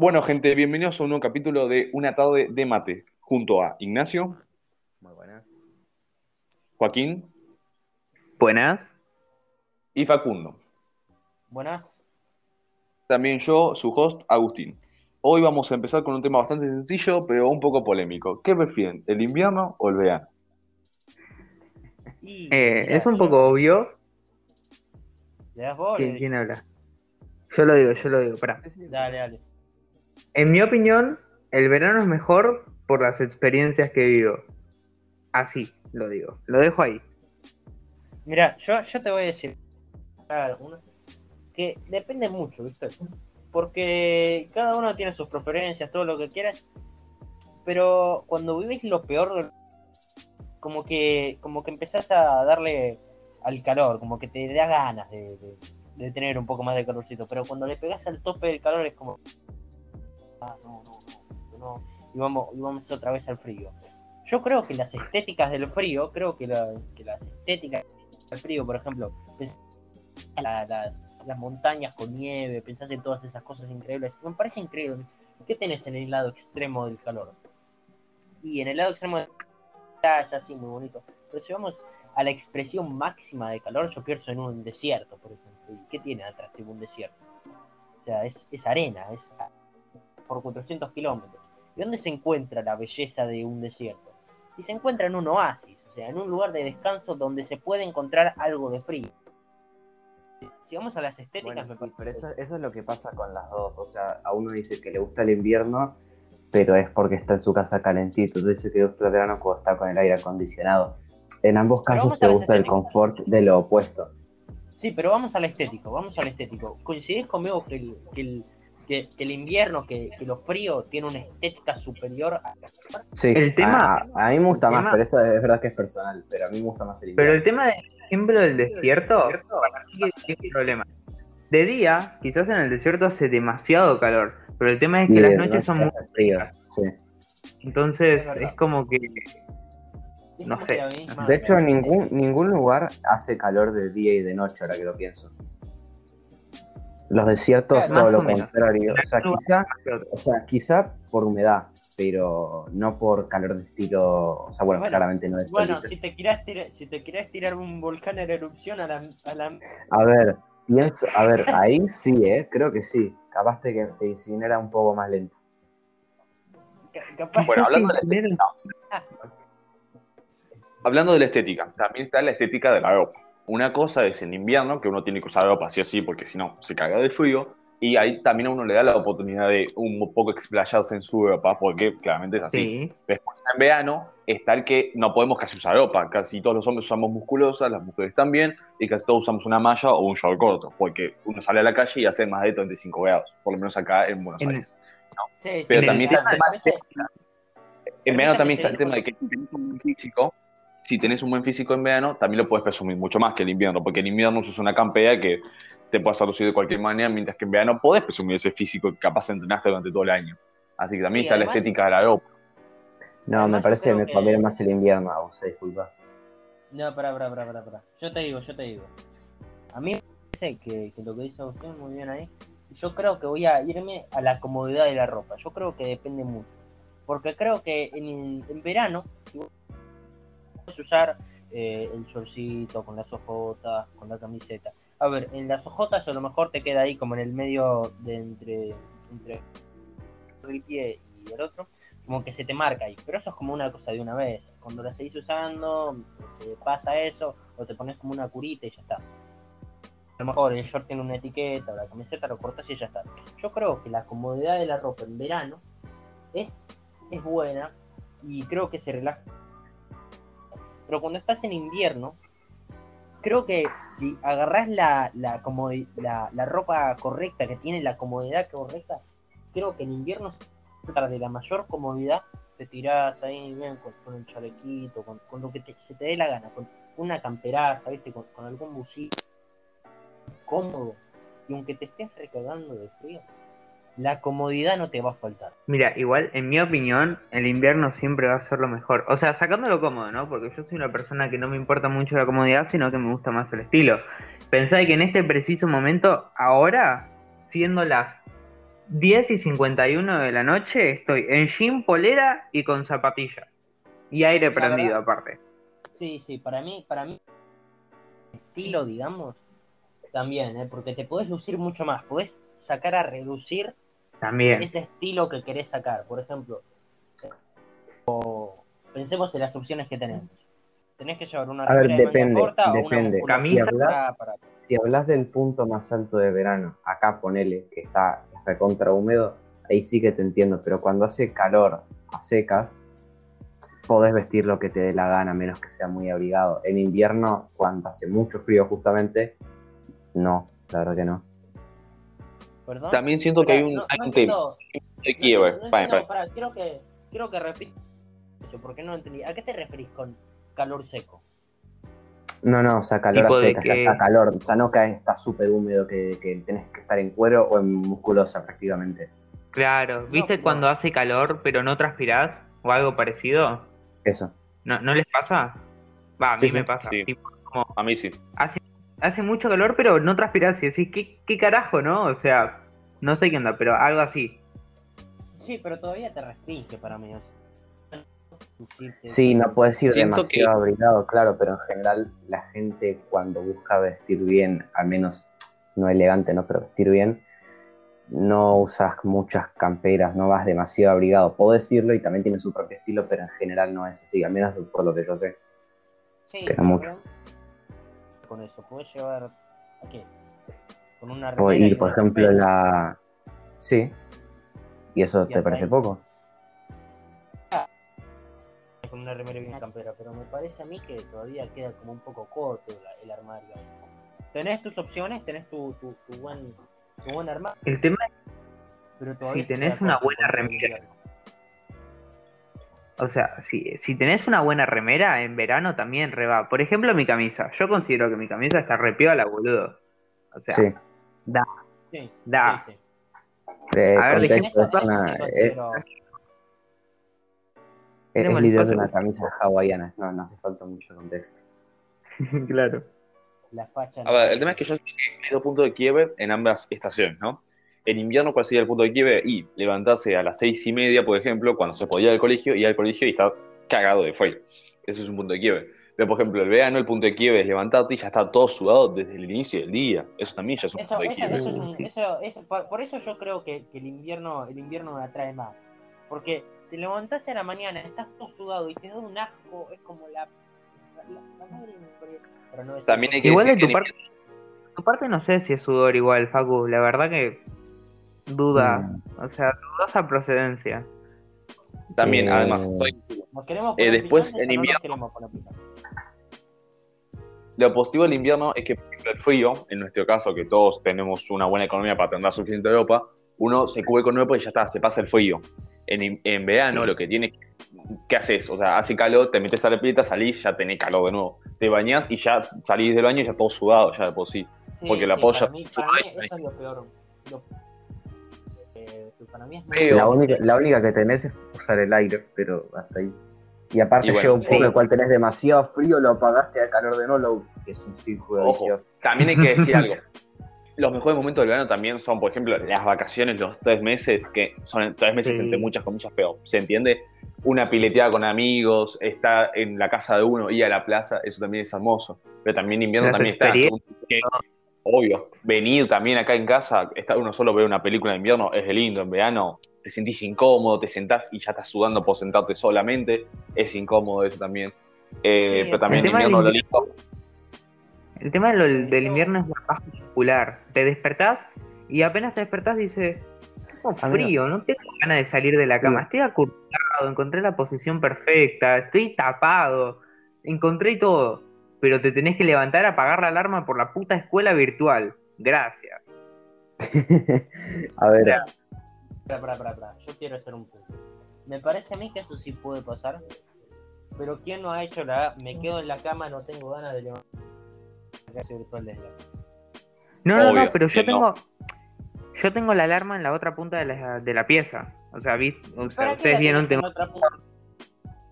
Bueno, gente, bienvenidos a un nuevo capítulo de Una tarde de mate, junto a Ignacio, Muy buenas. Joaquín Buenas. y Facundo. Buenas. También yo, su host, Agustín. Hoy vamos a empezar con un tema bastante sencillo, pero un poco polémico. ¿Qué prefieren, el invierno o el verano? Eh, es un poco obvio. ¿Le das vos? ¿Quién, Le- quién habla? Yo lo digo, yo lo digo. Pará. Dale, dale. En mi opinión, el verano es mejor por las experiencias que vivo. Así lo digo. Lo dejo ahí. Mira, yo, yo te voy a decir que depende mucho, ¿viste? Porque cada uno tiene sus preferencias, todo lo que quieras. Pero cuando vivís lo peor, como que como que empezás a darle al calor, como que te da ganas de, de- de tener un poco más de calorcito. Pero cuando le pegás al tope del calor es como... Ah, no, no, no, no. Y vamos, vamos otra vez al frío. Yo creo que las estéticas del frío, creo que, la- que las estéticas del frío, por ejemplo, las, las montañas con nieve, pensás en todas esas cosas increíbles. Me parece increíble. ¿Qué tenés en el lado extremo del calor? Y en el lado extremo del calor es así, muy bonito. Pero si vamos a la expresión máxima de calor, yo pienso en un desierto, por ejemplo. ¿Y qué tiene atrás de un desierto? O sea, es, es arena, es por 400 kilómetros. ¿Y dónde se encuentra la belleza de un desierto? Y se encuentra en un oasis, o sea, en un lugar de descanso donde se puede encontrar algo de frío. Si vamos a las estéticas, Bueno, sí, pero eso, eso es lo que pasa con las dos. O sea, a uno dice que le gusta el invierno, pero es porque está en su casa calentito. Otro dice que le gusta el verano cuando está con el aire acondicionado. En ambos casos te gusta el confort de lo opuesto. Sí, pero vamos al estético, vamos al estético. ¿Coincidís conmigo que el, que el, que, que el invierno, que, que lo frío tiene una estética superior a... Sí, El tema- a, a mí me gusta más, tema- pero eso es verdad que es personal. Pero a mí me gusta más el Pero invierno. el tema del ejemplo del desierto, para mí que tiene un problema. De día, quizás en el desierto hace demasiado calor, pero el tema es que Y las noches son muy frío. Sí. Entonces Es es como que es No sé. De hecho, ningún, ningún lugar hace calor de día y de noche, ahora que lo pienso. Los desiertos, Claro, todo lo menos. contrario. O sea, quizá, o sea, quizá por humedad, pero no por calor de estilo. O sea, bueno, Bueno, claramente no es Bueno, si te querés tirar, si te querés tirar un volcán en erupción a la, a la A ver, pienso, a ver, ahí sí, ¿eh? Creo que sí. Capaz de que te incinera un poco más lento. ca- capaz Bueno, hablando de la estética, hablando de la estética, también está la estética de la ropa. Una cosa es en invierno, que uno tiene que usar ropa así así, porque si no, se caga de frío. Y ahí también a uno le da la oportunidad de un poco explayarse en su ropa, porque claramente es así. Sí, Después en verano está el que no podemos casi usar ropa. Casi todos los hombres usamos musculosas, las mujeres también, y casi todos usamos una malla o un short corto, porque uno sale a la calle y hace más de 35 grados, por lo menos acá en Buenos En- Aires. Sí, sí, Pero sí, también está el tema En verano también está el tema de que si tenés un físico, si tenés un buen físico en verano, también lo puedes presumir mucho más que el invierno, porque en invierno usas una campera que te puede hacer lucir de cualquier manera, mientras que en verano podés presumir ese físico que capaz entrenaste durante todo el año. Así que también Sí, está además- la estética de la ropa. No, Además, me parece que me conviene más el invierno, a vos, disculpa. No, pará, pará, pará, pará, pará. Yo te digo, yo te digo. A mí me parece que, que lo que dice usted muy bien ahí. Yo creo que voy a irme a la comodidad de la ropa. Yo creo que depende mucho. Porque creo que en, en verano puedes usar eh, el shortcito con las ojotas, con la camiseta. A ver, en las ojotas a lo mejor te queda ahí como en el medio de entre, entre el pie y el otro como que se te marca ahí, pero eso es como una cosa de una vez. Cuando la seguís usando, te pasa eso, o te pones como una curita y ya está. A lo mejor el short tiene una etiqueta, o la camiseta lo cortas y ya está. Yo creo que la comodidad de la ropa en verano es, es buena y creo que se relaja. Pero cuando estás en invierno, creo que si agarrás la, la, la, ropa correcta, que tiene la comodidad correcta, creo que en invierno de la mayor comodidad, te tirás ahí con, con el chalequito, con, con lo que te- se te dé la gana, con una camperaza, ¿viste? Con, algún busito cómodo. Y aunque te estés recagando de frío, la comodidad no te va a faltar. Mira, igual, en mi opinión, el invierno siempre va a ser lo mejor. O sea, sacándolo cómodo, ¿no? Porque yo soy una persona que no me importa mucho la comodidad, sino que me gusta más el estilo. Pensá que en este preciso momento, ahora, siendo las 10 y 51 de la noche estoy en jean, polera y con zapatillas. Y aire La prendido verdad- aparte. Sí, sí, para mí, para mí, estilo, digamos, también, ¿eh? porque te podés lucir mucho más, podés sacar a reducir También. ese estilo que querés sacar. Por ejemplo, o pensemos en las opciones que tenemos. Tenés que llevar una A ver, de depende, corta o una depende. Camisa. para- para- Si hablas del punto más alto de verano, acá ponele que está recontra húmedo, ahí sí que te entiendo, pero cuando hace calor a secas, podés vestir lo que te dé la gana, menos que sea muy abrigado. En invierno, cuando hace mucho frío justamente, no, la verdad que no. ¿Perdón? También siento que hay un, No- hay no un tema entiendo- Kiev. entiendo- no quiero que, quiero que repitas eso, porque no entendí. ¿A qué te referís con calor seco? No, no, o sea, calor a de secas, que- está calor, o sea, no cae, está súper húmedo que, que tenés que estar en cuero o en musculosa prácticamente. Claro, ¿viste No, cuando no. hace calor pero no transpirás? ¿O algo parecido? Eso. ¿No, ¿no les pasa? Va, a Sí, mí sí, me pasa. sí. Tipo, como A mí sí. hace, hace mucho calor pero no transpirás y decís, ¿qué, ¿qué carajo, no? O sea, no sé qué onda, pero algo así. Sí, pero todavía te restringe para mí. Sí, no puedes ir Siento demasiado abrigado, claro, pero en general la gente cuando busca vestir bien, al menos no elegante, ¿no? Pero vestir bien, no usas muchas camperas, no vas demasiado abrigado. Puedo decirlo y también tiene su propio estilo, pero en general no es así, al menos por lo que yo sé. Sí, Pero pero mucho. Con eso, puedes llevar. ¿A qué? Con una Puedo ir, por ejemplo, la... Sí. ¿Y eso Y te parece ahí. poco? Con una remera y una campera, pero me parece a mí que todavía queda como un poco corto el, el armario. Tenés tus opciones, tenés tu, tu, tu buen, tu buen armario, El tema pero todavía Si tenés una buena remera. O sea, si, si tenés una buena remera, en verano también reba. Por ejemplo, mi camisa. Yo considero que mi camisa está re piola, boludo. O sea, sí. Sí, Da. sí, sí. Eh, A ver, es, una, es, considero- es Tenemos la idea el de una camisa hawaiana, no, no hace falta mucho contexto. claro. la facha. A ver, el tema es que yo hay dos puntos de quiebre en ambas estaciones, ¿no? En invierno, ¿cuál sería el punto de quiebre? Y levantarse a las seis y media, por ejemplo, cuando se podía ir al colegio, ir al colegio y estar cagado de frío. Eso es un punto de quiebre. Pero, por ejemplo, el verano, el punto de quiebre es levantarte y ya está todo sudado desde el inicio del día. Eso también ya es un Eso, punto de eso, quiebre. eso es un- eso- eso- por, por eso yo creo que, que el invierno el invierno me atrae más. Porque te levantás a la mañana, estás todo sudado y te da un asco, es como la, la, la madre. Pero no es También hay que Igual de tu que parte, tu parte no sé si es sudor igual, Facu. La verdad que duda. Mm. O sea, dudosa procedencia. También, Eh, además, estoy- Nos queremos Eh, después, en no invierno- poner? Lo positivo del invierno es que, por ejemplo, el frío, en nuestro caso, que todos tenemos una buena economía para tener suficiente ropa, uno se cubre con ropa y ya está, se pasa el frío. En, en verano, Sí. lo que tienes, ¿qué haces? O sea, hace calor, te metes a la pileta, salís, ya tenés calor de nuevo. Te bañás y ya salís del baño y ya todo sudado, ya de por sí. Sí, Porque la sí, polla- Para mí, para mí eso es lo peor. Lo- que para mí es muy Feo. La única, la única que tenés es usar el aire, pero hasta ahí. Y aparte Y bueno, llega un punto sí. en el cual tenés demasiado frío, lo apagaste al calor de no, lo que es un círculo Ojo. También hay que decir algo. Los mejores momentos del verano también son, por ejemplo, las vacaciones, los tres meses, que son tres meses Sí. entre muchas comillas, pero ¿se entiende? Una pileteada con amigos, estar en la casa de uno, ir a la plaza, eso también es hermoso. Pero también invierno Las también está. que, obvio, venir también acá en casa, estar uno solo ver una película de invierno es de lindo. En verano te sentís incómodo, te sentás y ya estás sudando por sentarte solamente, es incómodo eso también. Eh, Sí, pero también el del invierno lo lindo. El tema de lo- del invierno es la paja muscular. Te despertás y apenas te despertás dices, tengo A ver. frío, no tengo ganas de salir de la cama, estoy acurrucado, encontré la posición perfecta, estoy tapado, encontré todo, pero te tenés que levantar a apagar la alarma por la puta escuela virtual. Gracias. a ver. Pará, pará, pará, pará. Yo quiero hacer un punto. Me parece a mí que eso sí puede pasar. Pero ¿quién no ha hecho la me quedo en la cama, no tengo ganas de levantar la clase virtual desde la No, no, Obvio, no, pero yo no. tengo yo tengo la alarma en la otra punta de la, de la pieza. O sea, vi, o sea, ¿Para qué ustedes vieron tengo en otra punta?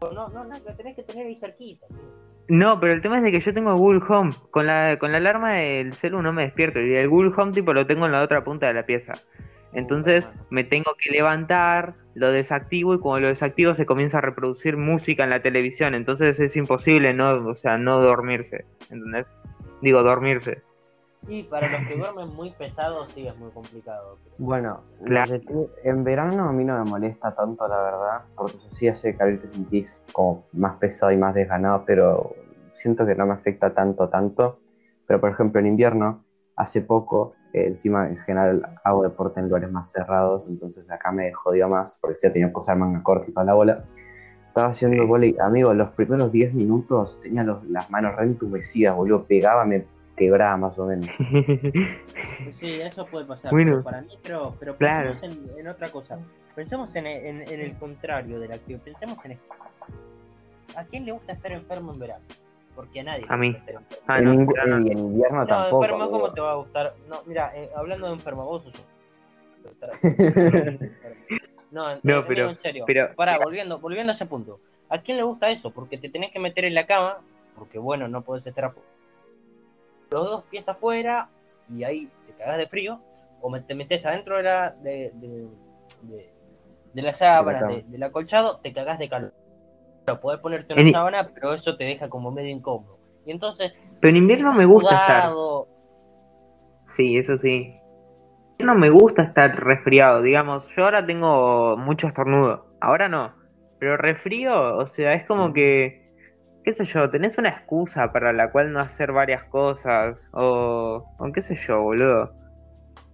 No, no, no, la tenés que tener ahí cerquita. tío. No, pero el tema es de que yo tengo Google Home. Con la, con la alarma del celu no me despierto. Y el Google Home tipo lo tengo en la otra punta de la pieza. Entonces me tengo que levantar, lo desactivo y cuando lo desactivo se comienza a reproducir música en la televisión. Entonces es imposible no, o sea, no dormirse, ¿entendés? Digo, dormirse. Y para los que duermen muy pesados, sí es muy complicado. pero- Bueno, Claro. que en verano a mí no me molesta tanto, la verdad, porque eso sí hace calor y te sentís como más pesado y más desganado, pero siento que no me afecta tanto, tanto. Pero por ejemplo, en invierno, hace poco, eh, encima en general hago deporte en lugares más cerrados, entonces acá me jodió más, porque sí tenía que usar manga corta y toda la bola. Estaba haciendo Sí. vóley, amigo, los primeros 10 minutos tenía los- las manos re entumecidas, boludo, pegaba, me quebraba más o menos. Sí, eso puede pasar. Bueno. pero para mí, pero, pero Claro. pensemos en, en otra cosa. Pensemos en, en- en el contrario del activo. Pensemos en esto. ¿A quién le gusta estar enfermo en verano? Porque a nadie. A mí. gusta estar enfermo. Ah, en, no, claro, no. en invierno No, tampoco. enfermo, ¿cómo te va a gustar? No, mira, eh, hablando de enfermo, vos sos No, en- No, en- pero- en serio. pero- Pará, volviendo, volviendo a ese punto. ¿A quién le gusta eso? Porque te tenés que meter en la cama, porque bueno, no podés estar afuera. Los dos pies afuera y ahí te cagás de frío, o te metes adentro de la, de, de, de- de la sábana, del acolchado, te cagás de calor. Pero podés ponerte una En- sábana, pero eso te deja como medio incómodo. Y entonces, Pero en invierno me gusta estar. Sí, eso sí. No me gusta estar resfriado, digamos. Yo ahora tengo mucho estornudo. Ahora no. Pero resfrío, o sea, es como que, qué sé yo, tenés una excusa para la cual no hacer varias cosas. O, o qué sé yo, boludo.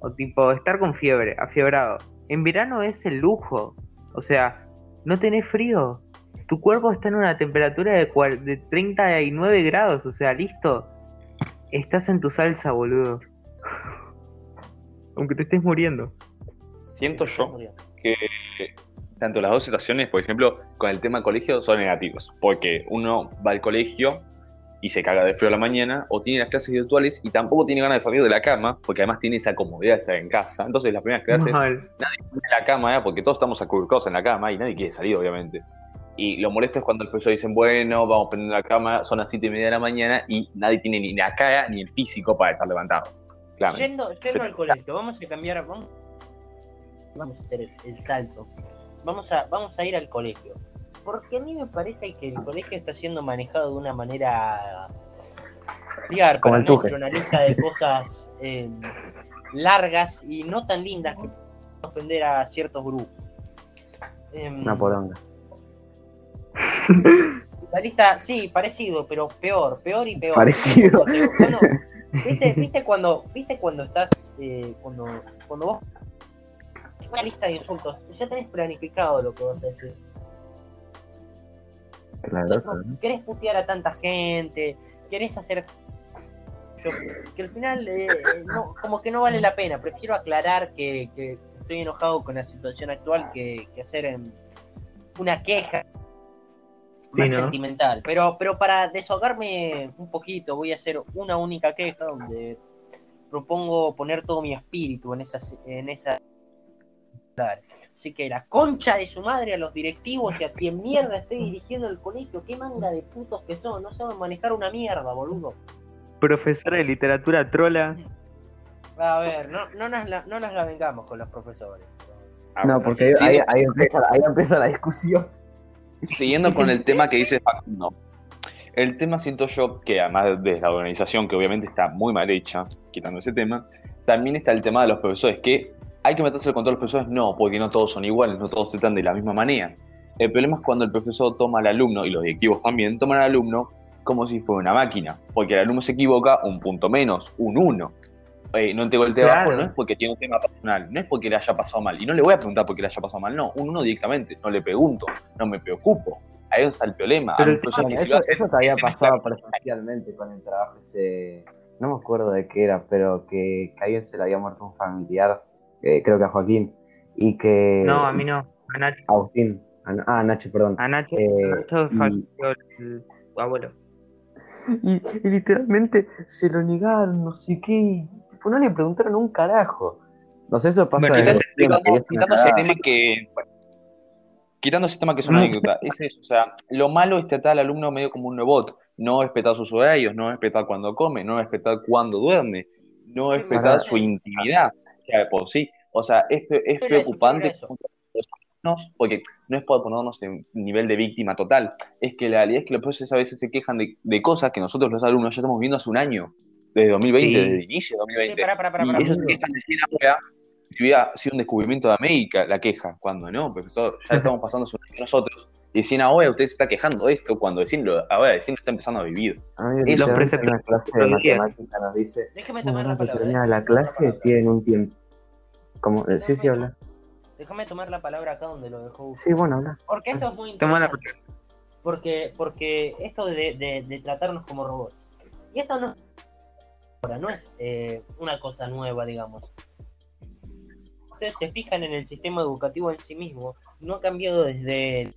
O tipo, estar con fiebre, afiebrado. En verano es el lujo. O sea, no tenés frío. Tu cuerpo está en una temperatura de, de 39 grados. O sea, listo. Estás en tu salsa, boludo. Aunque te estés muriendo. Siento yo que tanto las dos situaciones, por ejemplo, con el tema colegio, son negativos. Porque uno va al colegio y se caga de frío a la mañana, o tiene las clases virtuales y tampoco tiene ganas de salir de la cama, porque además tiene esa comodidad de estar en casa. Entonces, las primeras clases Mal. en la cama, ¿eh? porque todos estamos acurrucados en la cama y nadie quiere salir, obviamente. Y lo molesto es cuando el profesor dicen, bueno, vamos a prender la cama, son las 7 y media de la mañana y nadie tiene ni la cara ni el físico para estar levantado. Claro. Yendo, yendo al colegio, vamos a cambiar, vamos, vamos a hacer el, el salto. Vamos a, vamos a ir al colegio. Porque a mí me parece que el colegio está siendo manejado de una manera Como el Tuje. una lista de cosas eh, largas y no tan lindas que pueden ofender a ciertos grupos. Em, Una poronga. La lista, sí, parecido, pero peor, peor y peor. Parecido. Bueno, ¿viste, viste cuando, viste cuando estás, eh, cuando, cuando vos una lista de insultos, ya tenés planificado lo que vas a decir. Claro, No, querés putear a tanta gente, querés hacer yo- que al final eh, no, como que no vale la pena. Prefiero aclarar que, que estoy enojado con la situación actual que, que hacer una queja más ¿no? sentimental. Pero, pero para desahogarme un poquito, voy a hacer una única queja donde propongo poner todo mi espíritu en esa en esa Así que la concha de su madre a los directivos y a quien mierda esté dirigiendo el colegio, qué manga de putos que son, no saben manejar una mierda, boludo. Profesora de literatura trola. A ver, no, no, nos, la, no nos la vengamos con los profesores. Ah, No, porque sí, ahí, ahí empieza, ahí empieza la discusión. Siguiendo con el tema que dice Facundo. El tema siento yo que además de la organización, que obviamente está muy mal hecha, quitando ese tema, también está el tema de los profesores, que hay que meterse con todos los profesores, no, porque no todos son iguales, no todos se tratan de la misma manera. El problema es cuando el profesor toma al alumno, y los directivos también, toman al alumno como si fuera una máquina, porque el alumno se equivoca un punto menos, un uno. Eh, no el tema Claro. abajo, no es porque tiene un tema personal, no es porque le haya pasado mal, y no le voy a preguntar por qué le haya pasado mal, no, un uno directamente, no le pregunto, no me preocupo. Ahí está el problema. Pero el Bueno, que si eso, lo hacen, eso te había tema pasado presencialmente con el trabajo ese. No me acuerdo de qué era, pero que, que a alguien se le había muerto un familiar, eh, creo que a Joaquín, y que. No, a mí no. A Nacho. Agustín. A- Ah, Nacho, perdón. A Nacho, Eh, a Nacho y- el abuelo. Y, y literalmente se lo negaron, no sé qué. y, tipo, no le preguntaron un carajo. No sé, eso pasa Bueno, Quitando, ese tema que. bueno, quitando ese tema que es una anécdota, es eso. O sea, lo malo es tratar al alumno medio como un robot. No respetar sus horarios, no respetar cuando come, no respetar cuando duerme, no respetar su intimidad. Ya de por sí, o sea, es, es preocupante pero eso. los alumnos, porque no es por ponernos en nivel de víctima total, es que la realidad es que los profesores a veces se quejan de, de cosas que nosotros los alumnos ya estamos viendo hace un año, desde 2020, Sí. desde el inicio de Sí, 2020. pará, pará, pará, y pará. ellos se quejan de si ahora si hubiera sido un descubrimiento de América la queja, cuando no, profesor, ya estamos pasando hace un año nosotros. Y si ahora usted se está quejando de esto, cuando decirlo, ahora decirlo está empezando a vivir. A mí Los preceptos una clase de matemática nos dice, Déjame una tomar que palabra. termina la tomar la clase palabra. tienen un tiempo. Como, eh, sí, sí, habla. Déjame tomar la palabra acá donde lo dejó. Sí, bueno, habla. Porque esto es muy Toma la interesante. Porque, porque esto de, de- de tratarnos como robots. Y esto no, ahora, no es eh, una cosa nueva, digamos. Ustedes se fijan en el sistema educativo en sí mismo, no ha cambiado desde.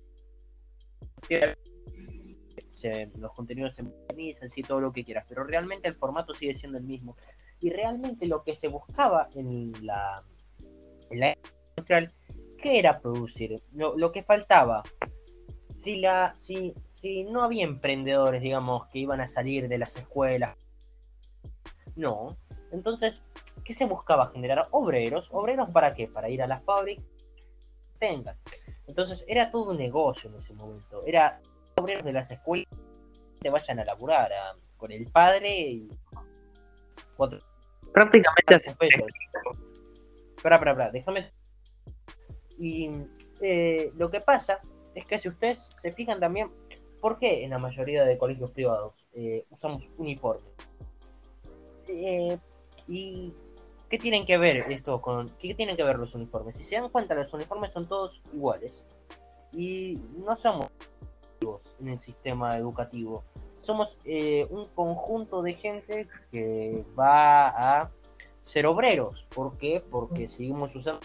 se- los contenidos se modernizan, sí, todo lo que quieras, pero realmente el formato sigue siendo el mismo. Y realmente lo que se buscaba en la, en la industrial, ¿qué era producir? Lo, lo que faltaba si la si, si no había emprendedores, digamos, que iban a salir de las escuelas, no. Entonces, ¿qué se buscaba generar? Obreros. ¿Obreros para qué? Para ir a las fábricas. Tengan. Entonces, era todo un negocio en ese momento. Era obreros de las escuelas que vayan a laburar a- con el padre y cuatro Prácticamente hace pesos. Espera, espera, espera, déjame. Y eh, lo que pasa es que si ustedes se fijan también, ¿por qué en la mayoría de colegios privados eh, usamos uniforme? Eh, ¿Y qué tienen que ver esto con qué tienen que ver los uniformes? Si se dan cuenta, los uniformes son todos iguales y no somos en el sistema educativo. Somos eh, un conjunto de gente que va a ser obreros. ¿Por qué? Porque seguimos usando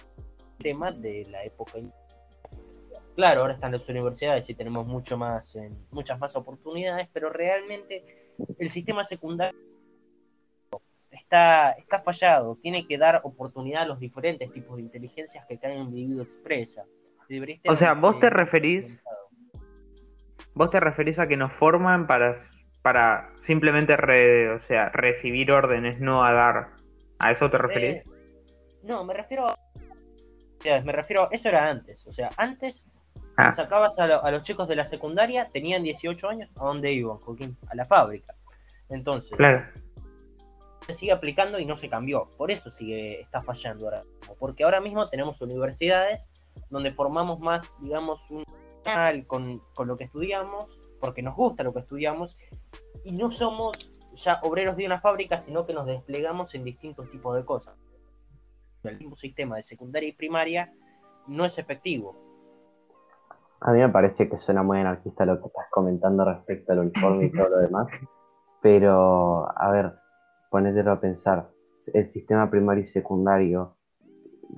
temas de la época. Claro, ahora están las universidades y tenemos mucho más, eh, muchas más oportunidades, pero realmente el sistema secundario está, está fallado. Tiene que dar oportunidad a los diferentes tipos de inteligencias que cada individuo expresa. O sea, vos te referís-. ¿Vos te referís a que nos forman para, para simplemente re- o sea, recibir órdenes, no a dar? ¿A eso te referís? Eh, no, me refiero a... Me refiero, eso era antes. O sea, antes Ah. sacabas a, lo- a los chicos de la secundaria, tenían 18 años, ¿a dónde iban, Joaquín? A la fábrica. Entonces, Claro. se sigue aplicando y no se cambió. Por eso sigue, está fallando ahora mismo. Porque ahora mismo tenemos universidades donde formamos más, digamos, un canal con, con lo que estudiamos, porque nos gusta lo que estudiamos, y no somos ya obreros de una fábrica, sino que nos desplegamos en distintos tipos de cosas. El mismo sistema de secundaria y primaria no es efectivo. A mí me parece que suena muy anarquista lo que estás comentando respecto al uniforme y todo lo demás. Pero, a ver, ponételo a pensar. El sistema primario y secundario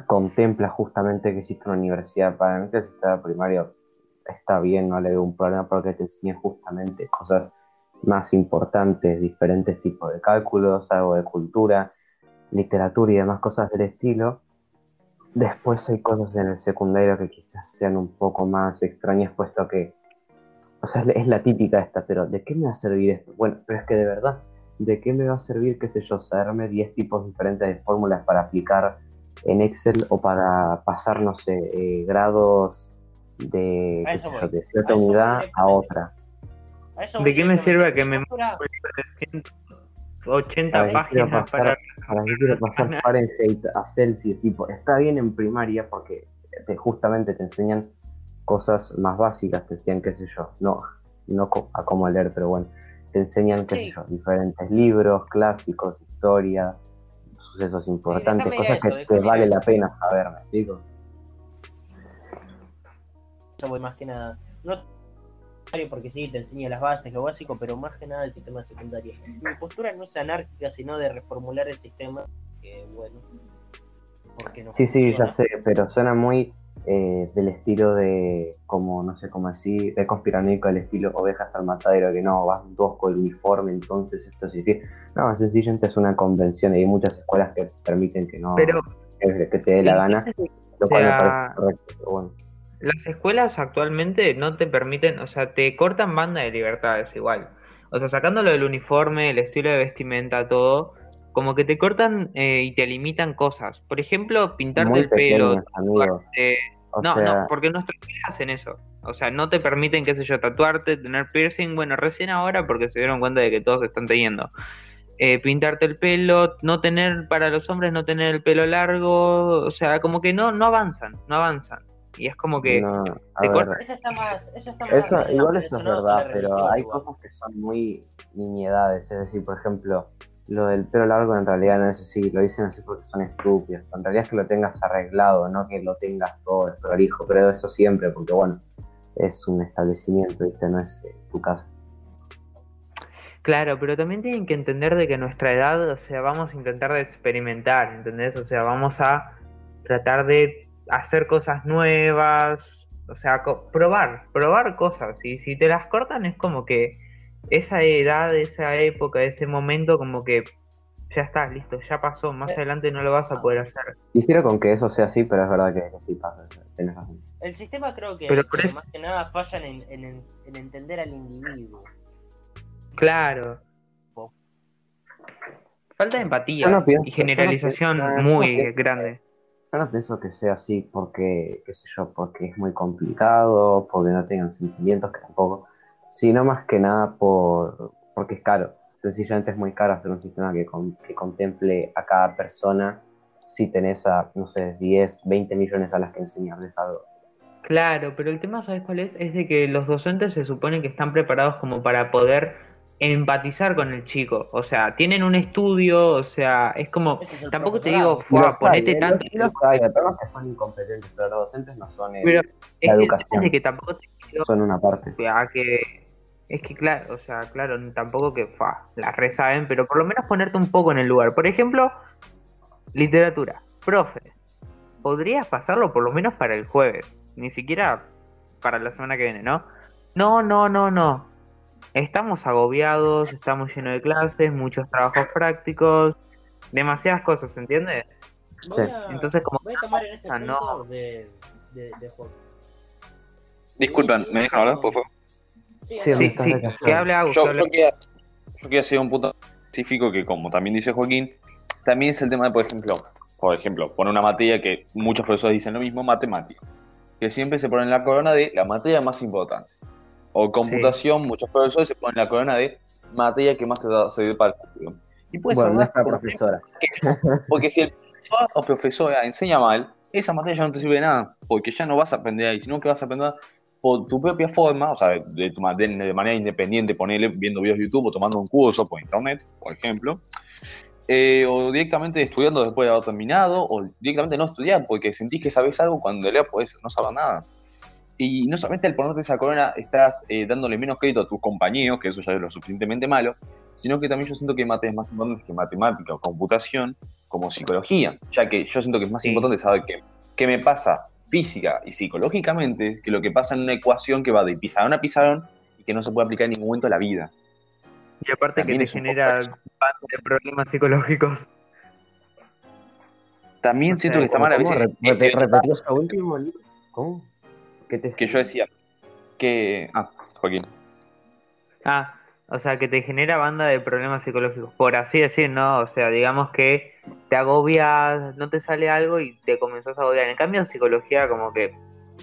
contempla justamente que existe una universidad. Para mí que el sistema primario está bien, no le veo un problema porque te enseña justamente cosas más importantes, diferentes tipos de cálculos, algo de cultura, literatura y demás cosas del estilo. Después hay cosas en el secundario que quizás sean un poco más extrañas, puesto que, o sea, es la típica esta, pero ¿de qué me va a servir esto? Bueno, pero es que de verdad, ¿de qué me va a servir, qué sé yo, saberme 10 tipos diferentes de fórmulas para aplicar en Excel o para pasar, no sé, eh, grados de, qué sé yo, de cierta unidad a otra? Eso ¿De qué me sirve que me Postura- 180 ¿Para qué quiero páginas pasar, para... para qué quiero pasar Fahrenheit a Celsius? Tipo, está bien en primaria porque te- justamente te enseñan cosas más básicas, te enseñan, qué sé yo, no, no a cómo leer, pero bueno, te enseñan, qué Sí. sé yo, diferentes libros, clásicos, historia, sucesos importantes, cosas que te vale la pena saber, ¿me explico? Yo voy más que nada. No porque sí, te enseña las bases, lo básico, pero más que nada el sistema secundario. Mi postura no es anárquica, sino de reformular el sistema, que bueno. Porque no Sí, sí, ya sé, pero suena muy eh, del estilo de, como, no sé cómo decir, de conspiranoico, del estilo ovejas al matadero, que no, vas dos con el uniforme, entonces esto sí. No, sencillamente es una convención y hay muchas escuelas que permiten que no, Pero que te dé la gana, lo cual me parece correcto, pero bueno. Las escuelas actualmente no te permiten, o sea, te cortan banda de libertades igual. O sea, sacándolo del uniforme, el estilo de vestimenta, todo, como que te cortan eh, y te limitan cosas. Por ejemplo, pintarte Muy el pelo. tatuarte- no, sea, no, porque nuestros pibes hacen eso. O sea, no te permiten, qué sé yo, tatuarte, tener piercing. Bueno, recién ahora porque se dieron cuenta de que todos están teniendo. Eh, pintarte el pelo, no tener, para los hombres, no tener el pelo largo. O sea, como que no, no avanzan, no avanzan. Y es como que. no, a te ver, corta- Eso está más. Eso, está más Eso, igual eso es ¿no? verdad, pero hay igual. cosas que son muy niñedades, es decir, por ejemplo, lo del pelo largo en realidad no es así, lo dicen así porque son estúpidos, en realidad es que lo tengas arreglado, no que lo tengas todo desprolijo, pero eso siempre, porque bueno, es un establecimiento, ¿viste? No es eh, tu casa. Claro, pero también tienen que entender de que a nuestra edad, o sea, vamos a intentar de experimentar, ¿entendés? O sea, vamos a tratar de hacer cosas nuevas, o sea, co- probar, probar cosas. Y si te las cortan es como que esa edad, esa época, ese momento, como que ya está, listo, ya pasó, más adelante no lo vas a poder hacer. Difiero con que eso sea así, pero es verdad que, que sí pasa, tenés razón. El sistema creo que, Pero más que nada fallan en, en- en entender al individuo. Claro. Falta de empatía Yo no pienso- y no generalización pienso- yo no muy grande. No pienso que sea así porque, qué sé yo, porque es muy complicado, porque no tengan sentimientos, que tampoco, sino más que nada por porque es caro. Sencillamente es muy caro hacer un sistema que, con- que contemple a cada persona si tenés a, no sé, 10, 20 millones a las que enseñarles algo. Claro, pero el tema, ¿sabes cuál es? Es de que los docentes se supone que están preparados como para poder empatizar con el chico. O sea, tienen un estudio, o sea, es como, es tampoco te digo, "Fua, Los hay, ponete eh, tanto. los- los hay, es que son incompetentes, pero los docentes no son, el- Pero es que el educación. tema es de que tampoco te digo son una parte. a que es que claro, o sea, claro, tampoco que fa, la resaben, pero por lo menos ponerte un poco en el lugar. Por ejemplo, literatura, profe. Podrías pasarlo por lo menos para el jueves, ni siquiera para la semana que viene, ¿no? No, no, no, no. Estamos agobiados, estamos llenos de clases, muchos trabajos prácticos, demasiadas cosas, ¿entiendes? Voy Sí. a, Entonces, como voy a tomar en ese Ah, punto no. de, de, de juego. Disculpen, ¿me dejan hablar, por favor? Sí, Sí, Sí, que hable Yo, yo quería, yo quería hacer un punto específico que, como también dice Joaquín, también es el tema de, por ejemplo, por ejemplo, poner una materia que muchos profesores dicen lo mismo, matemática, que siempre se pone en la corona de la materia más importante. O computación, muchos profesores se ponen en la corona de materia que más te va a servir para el futuro. Y puede ser bueno, porque- profesora. porque si el profesor o profesora enseña mal, esa materia ya no te sirve de nada, porque ya no vas a aprender ahí, sino que vas a aprender por tu propia forma, o sea, de, tu, ma- de, de manera independiente, ponerle viendo videos de YouTube o tomando un curso por internet, por ejemplo, eh, o directamente estudiando después de haber terminado, o directamente no estudiar porque sentís que sabes algo cuando en realidad podés no saber nada. Y no solamente al ponerte esa corona estás eh, dándole menos crédito a tus compañeros, que eso ya es lo suficientemente malo, sino que también yo siento que hay materias más importantes que matemática o computación, como psicología, ya que yo siento que es más Sí. importante saber qué, qué me pasa física y psicológicamente que lo que pasa en una ecuación que va de pizarrón a pizarrón y que no se puede aplicar en ningún momento de la vida. Y aparte que te es genera de problemas psicológicos. También siento que está mal a veces Re- re- repetí eso último, Nico. ¿Cómo? ¿Qué te que yo decía que... Ah, Joaquín. Ah, o sea, que te genera banda de problemas psicológicos, por así decir, ¿no? O sea, digamos que te agobias, no te sale algo y te comenzás a agobiar. En cambio, psicología como que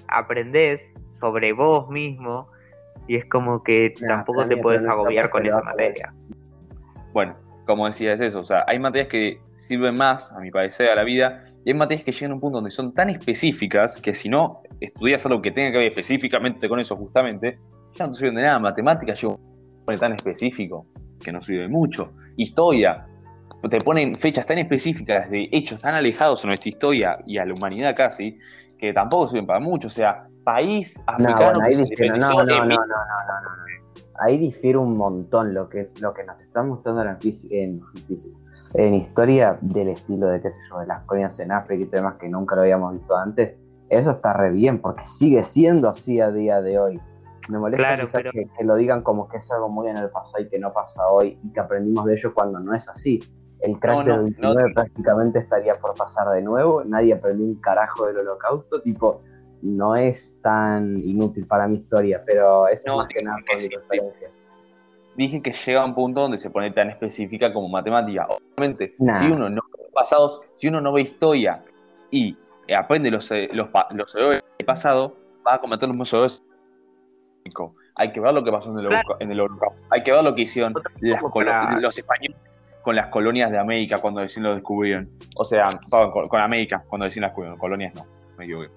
aprendés sobre vos mismo y es como que Nah, tampoco te puedes agobiar con esa materia. Bueno, como decía, es eso. O sea, hay materias que sirven más, a mi parecer, a la vida, y hay materias que llegan a un punto donde son tan específicas que si no estudias algo que tenga que ver específicamente con eso, justamente, ya no te sirven de nada. Matemáticas punto tan específico que no sirve mucho. Historia, te ponen fechas tan específicas de hechos tan alejados a nuestra historia y a la humanidad casi, que tampoco sirven para mucho. O sea, país No, africano bueno, ahí que se difiero. No, independizó no, no, en no, no, no, no, no. Ahí difiere un montón lo que, lo que nos están mostrando en, en, física, en historia del estilo de, qué sé yo, de las colonias en África y demás que nunca lo habíamos visto antes. Eso está re bien porque sigue siendo así a día de hoy. Me molesta Claro, pero- que, que lo digan como que es algo muy en el pasado y que no pasa hoy y que aprendimos de ello cuando no es así. El crash No, no, del 29 no. prácticamente estaría por pasar de nuevo. Nadie aprendió un carajo del holocausto. Tipo, no es tan inútil para mi historia, pero eso No, es más que nada por mi referencia. Dije que llega a un punto donde se pone tan específica como matemática. Obviamente, Nah. si uno no ve pasados, si uno no ve historia y eh, aprende los, eh, los, pa- los errores del pasado, va a cometer los mismos errores. Hay que ver lo que pasó en el, Claro. Holocau- en el Holocausto. Hay que ver lo que hicieron las para- los españoles con las colonias de América cuando recién lo descubrieron. O sea, perdón, con, con América cuando recién las descubrieron. Colonias no, me equivoqué.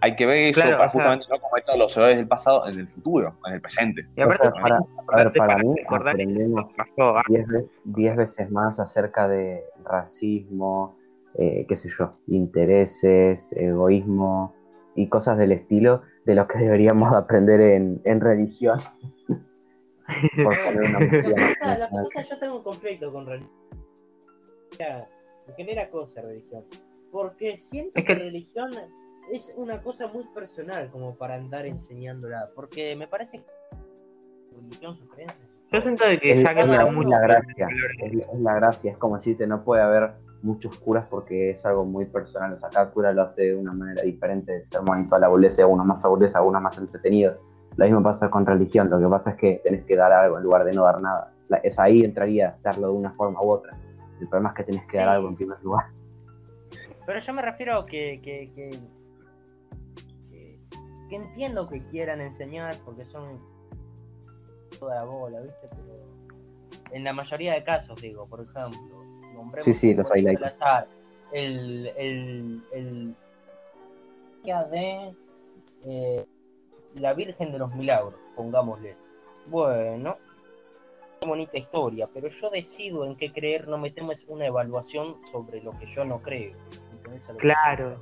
Hay que ver eso Claro, para o sea- justamente no cometer los errores del pasado en el futuro, en el presente. Y aparte, O sea, para- a ver, para para mí aprendemos pasó ah, 10 veces, 10 veces más acerca de racismo, eh, qué sé yo, intereses, egoísmo y cosas del estilo de lo que deberíamos aprender en, en religión. Por una La la cosa, yo tengo un conflicto con religión. Me genera cosa religión. Porque siento Es que, que- religión es una cosa muy personal como para andar enseñándola. Porque me parece que religión. Yo siento de que Es, ya es la, cambiaron es mucho. la gracia, es, la- es la gracia, es como decirte, no puede haber muchos curas porque es algo muy personal, o sea, cada cura lo hace de una manera diferente, el sermón y toda la boludez, algunos más aburridos, algunos más entretenidos. Lo mismo pasa con religión, lo que pasa es que tenés que dar algo en lugar de no dar nada. La- es ahí entraría darlo de una forma u otra. El problema es que tenés que dar algo en primer lugar. Pero yo me refiero que, que, que, que, que entiendo que quieran enseñar porque son toda la bola, ¿viste? Pero en la mayoría de casos, digo, por ejemplo, nombremos Sí, sí, los highlights. el, el, el de eh, la Virgen de los Milagros, pongámosle. Bueno, qué bonita historia, pero yo decido en qué creer, no metemos una evaluación sobre lo que yo no creo. ¿entendés a lo que Claro.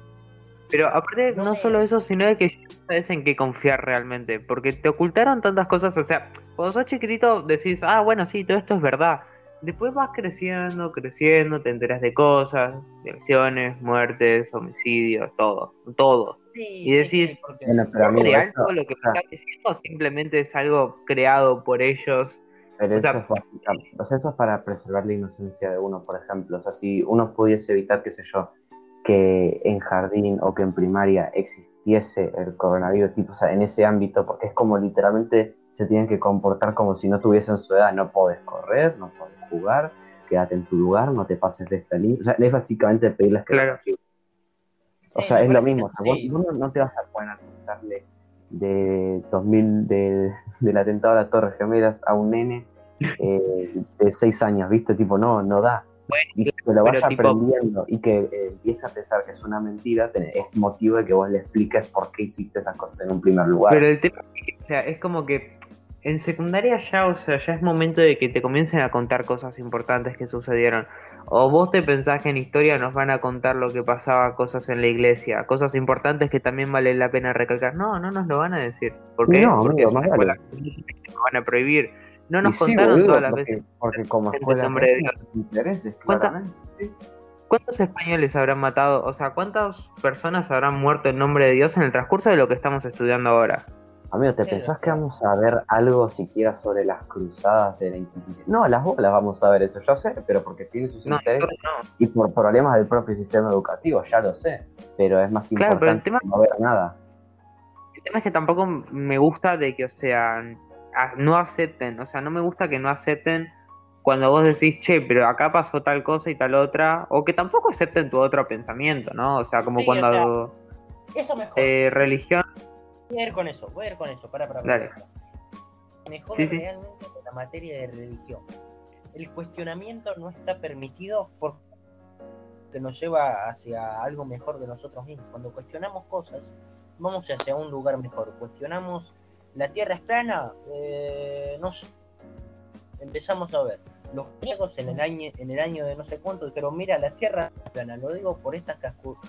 Pero aparte, No no, me- solo eso, sino de que ya no sabes en qué confiar realmente. Porque te ocultaron tantas cosas. O sea, cuando sos chiquitito decís, ah, bueno, sí, todo esto es verdad. Después vas creciendo, creciendo, te enteras de cosas, violaciones, muertes, homicidios, todo, todo. Sí, Y sí, decís, sí, porque- Bueno, pero ¿Es amigo, real todo lo que o sea, me estás diciendo o simplemente es algo creado por ellos? Pero O sea- eso, es o sea, eso es para preservar la inocencia de uno, por ejemplo. O sea, si uno pudiese evitar, qué sé yo, que en jardín o que en primaria existiese el coronavirus, tipo, o sea, en ese ámbito, porque es como literalmente se tienen que comportar como si no tuviesen su edad. No podés correr, no podés jugar, quédate en tu lugar, no te pases de esta línea. O sea, es básicamente pedirles que Claro. archiven. O Sí, sea, es lo mismo. O sea, vos, sí. vos no, no te vas a poner a contarle de 2000 de- del atentado a las Torres Gemelas a un nene eh, de 6 años, ¿viste? Tipo, no, no da. Y que lo vaya tipo- aprendiendo y que eh, empiece a pensar que es una mentira, es motivo de que vos le expliques por qué hiciste esas cosas en un primer lugar. Pero el tema es que, o sea, es como que en secundaria ya, o sea, ya es momento de que te comiencen a contar cosas importantes que sucedieron. O vos te pensás que en historia nos van a contar lo que pasaba, cosas en la iglesia, cosas importantes que también vale la pena recalcar. No, no nos lo van a decir. ¿Por qué? No, Porque amigo, más vale. nos van a prohibir. No Y nos sí, contaron boludo, todas las porque, veces. porque como escuela nombre de Dios. intereses, ¿Cuánta- claramente. sí. ¿Cuántos españoles habrán matado? O sea, ¿cuántas personas habrán muerto en nombre de Dios en el transcurso de lo que estamos estudiando ahora? Amigo, ¿te Sí, pensás que vamos a ver algo siquiera sobre las cruzadas de la Inquisición? No, las bolas vamos a ver eso, yo sé, pero porque tiene sus No, intereses no. y por problemas del propio sistema educativo, ya lo sé, pero es más Claro, pero el importante tema- no ver nada. El tema es que tampoco me gusta de que, o sea, no acepten, o sea, no me gusta que no acepten cuando vos decís, che, pero acá pasó tal cosa y tal otra, o que tampoco acepten tu otro pensamiento, ¿no? O sea, como Sí, o cuando Eso mejor. eh, religión, Voy a ir con eso, voy a ir con eso. Para, para, para. Me jode Sí, sí. realmente la materia de religión. El cuestionamiento no está permitido porque nos lleva hacia algo mejor de nosotros mismos. Cuando cuestionamos cosas, vamos hacia un lugar mejor. Cuestionamos la Tierra es plana, eh, no sé. Empezamos a ver. Los griegos en el año en el año de no sé cuánto dijeron, mira, la Tierra es plana. Lo digo por estas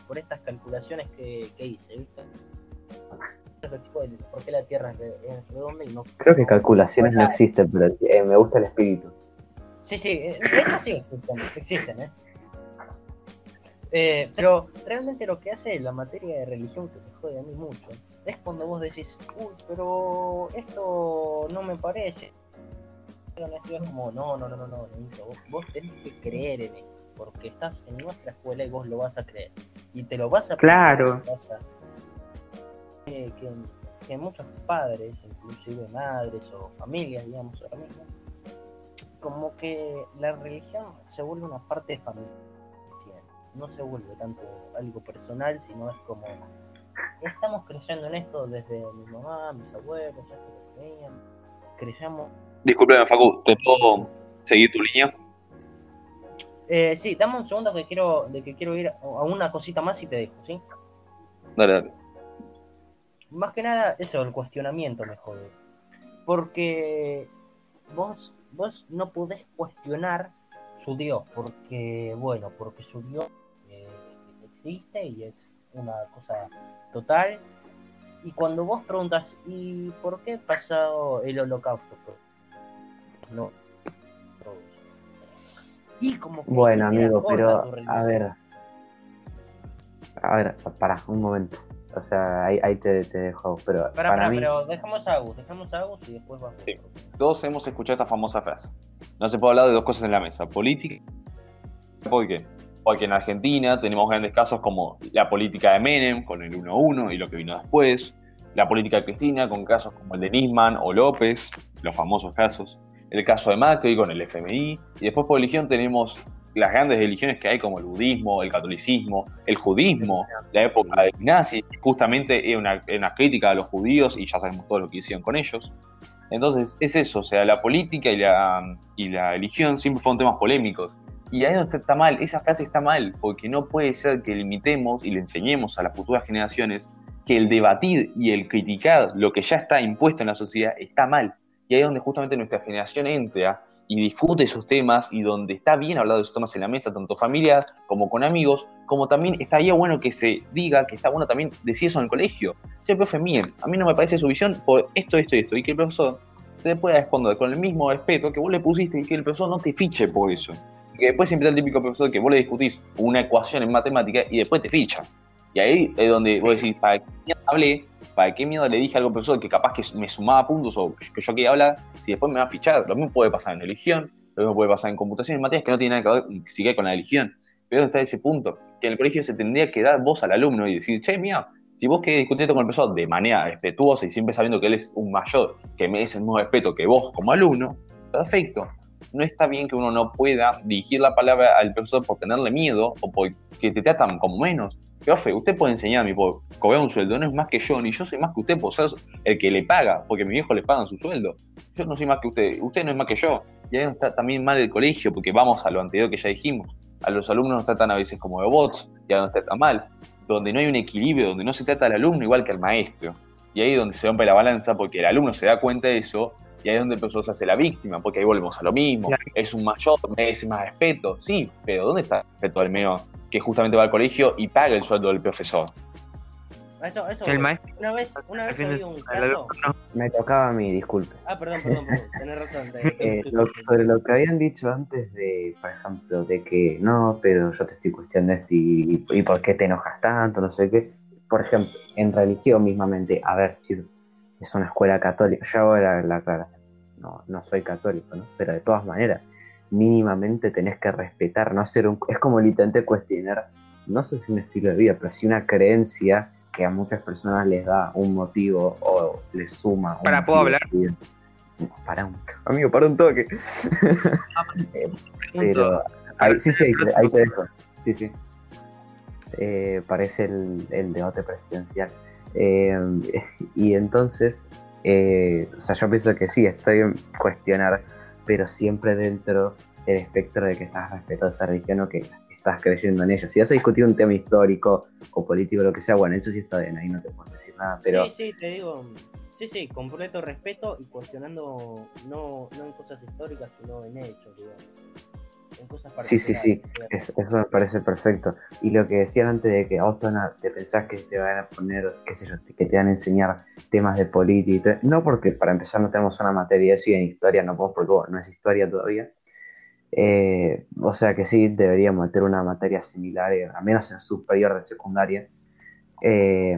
por estas calculaciones que, que hice, ¿viste? ¿Por qué la Tierra es re- es redonda y no? Creo que calculaciones no existen, pero eh, me gusta el espíritu. Sí, sí, eh, de hecho sí existen, existen, ¿eh? Eh, Pero realmente lo que hace la materia de religión que me jode a mí mucho es cuando vos decís, uy, pero esto no me parece. Pero es como, no, no, no, no, no, vos, vos tenés que creer en esto, porque estás en nuestra escuela y vos lo vas a creer. Y te lo vas a Claro. vas a- que, que- que muchos padres, inclusive madres o familias, digamos, ahora mismo, como que la religión se vuelve una parte de familia. No se vuelve tanto algo personal, sino es como estamos creyendo en esto desde mi mamá, mis abuelos, ya que lo creían. Creyamos. Disculpe, Facu, ¿te puedo seguir tu línea? Eh, sí, dame un segundo que quiero, de que quiero ir a una cosita más y te dejo, ¿sí? Dale, dale. Más que nada, eso, el cuestionamiento me jode. Porque vos, vos no podés cuestionar su Dios, porque, bueno, porque su Dios eh, existe y es una cosa total. Y cuando vos preguntas, ¿y por qué pasado el holocausto? No. Y como que Bueno, amigo, pero a ver. A ver, pará, un momento. O sea, ahí, ahí te, te dejo. Pero Pará, para pará, mí. pero dejamos a Agus, dejamos a Agus y después vas Sí. Todos hemos escuchado esta famosa frase. No se puede hablar de dos cosas en la mesa, política ¿Por qué? Porque en Argentina tenemos grandes casos como la política de Menem con el 1-1 y lo que vino después, la política de Cristina con casos como el de Nisman o López, los famosos casos, el caso de Macri con el FMI, y después por religión tenemos las grandes religiones que hay como el budismo, el catolicismo, el judismo, la época de nazis, que justamente era una, una crítica a los judíos y ya sabemos todo lo que hicieron con ellos. Entonces es eso, o sea, la política y la, y la religión siempre fueron temas polémicos. Y ahí donde está mal, esa frase está mal, porque no puede ser que limitemos y le enseñemos a las futuras generaciones que el debatir y el criticar lo que ya está impuesto en la sociedad está mal. Y ahí es donde justamente nuestra generación entra y discute esos temas y donde está bien hablar de esos temas en la mesa, tanto familiar como con amigos, como también estaría bueno que se diga que está bueno también decir eso en el colegio. Che, profe, miren, a mí no me parece su visión por esto, esto y esto, y que el profesor te pueda responder con el mismo respeto que vos le pusiste y que el profesor no te fiche por eso. Que después siempre está el típico profesor que vos le discutís una ecuación en matemática y después te ficha. Y ahí es donde vos decís, ¿para qué mierda hablé? ¿Para qué miedo le dije al profesor que capaz que me sumaba puntos o que yo quería hablar? Si después me va a fichar. Lo mismo puede pasar en religión, lo mismo puede pasar en computación, en materias que no tienen nada que ver siquiera con la religión. Pero está ese punto, que en el colegio se tendría que dar voz al alumno y decir, che, mira, si vos querés discutir con el profesor de manera respetuosa y siempre sabiendo que él es un mayor que merece el mismo respeto que vos como alumno, perfecto. No está bien que uno no pueda dirigir la palabra al profesor por tenerle miedo o porque te tratan como menos. Profe, usted puede enseñarme por cobrar un sueldo, no es más que yo, ni yo soy más que usted por ser el que le paga, porque mi viejo le pagan su sueldo. Yo no soy más que usted, usted no es más que yo. Y ahí está también mal el colegio, porque vamos a lo anterior que ya dijimos. A los alumnos nos tratan a veces como robots, y a nos tratan mal. Donde no hay un equilibrio, donde no se trata al alumno igual que al maestro. Y ahí es donde se rompe la balanza, porque el alumno se da cuenta de eso, y ahí es donde el profesor se hace la víctima, porque ahí volvemos a lo mismo. Claro. Es un mayor, merece más respeto. Sí, pero ¿dónde está el respeto al menos que justamente va al colegio y paga el sueldo del profesor? Eso, eso, El maestro una vez, una vez un caso. no. Me tocaba a mí, disculpe. Ah, perdón, perdón, perdón. Tenés razón. te- Eh, lo- sobre lo que habían dicho antes de, por ejemplo, de que no, pero yo te estoy cuestionando esto y, y por qué te enojas tanto, no sé qué. Por ejemplo, en religión mismamente, a ver, chicos, es una escuela católica. Yo hago la, la. No, no soy católico, ¿no? Pero de todas maneras, mínimamente tenés que respetar, no hacer un. Es como literalmente cuestionar, no sé si un estilo de vida, pero sí una creencia que a muchas personas les da un motivo o les suma. Para, ¿puedo hablar? No, para un amigo, para un toque. Pero ahí, sí, sí, ahí te, ahí te dejo. Sí, sí. Eh, parece el, el debate presidencial. Eh, y entonces, eh, o sea, yo pienso que sí, estoy en cuestionar, pero siempre dentro del espectro de que estás respetando esa religión o que estás creyendo en ella. Si vas a discutir un tema histórico o político, lo que sea, bueno, eso sí está bien, ahí no te puedo decir nada, pero Sí, sí, te digo. Sí, sí, completo respeto y cuestionando no, no en cosas históricas, sino en hechos, digamos. En cosas Sí, sí, sí. Es- eso me parece perfecto. Y lo que decían antes de que vos te, pensás que te van a poner, qué sé yo, que te van a enseñar temas de política. No porque para empezar no tenemos una materia de eso y en historia no podemos porque bueno, no es historia todavía. Eh, o sea que sí deberíamos meter una materia similar, eh, al menos en superior de secundaria. Eh,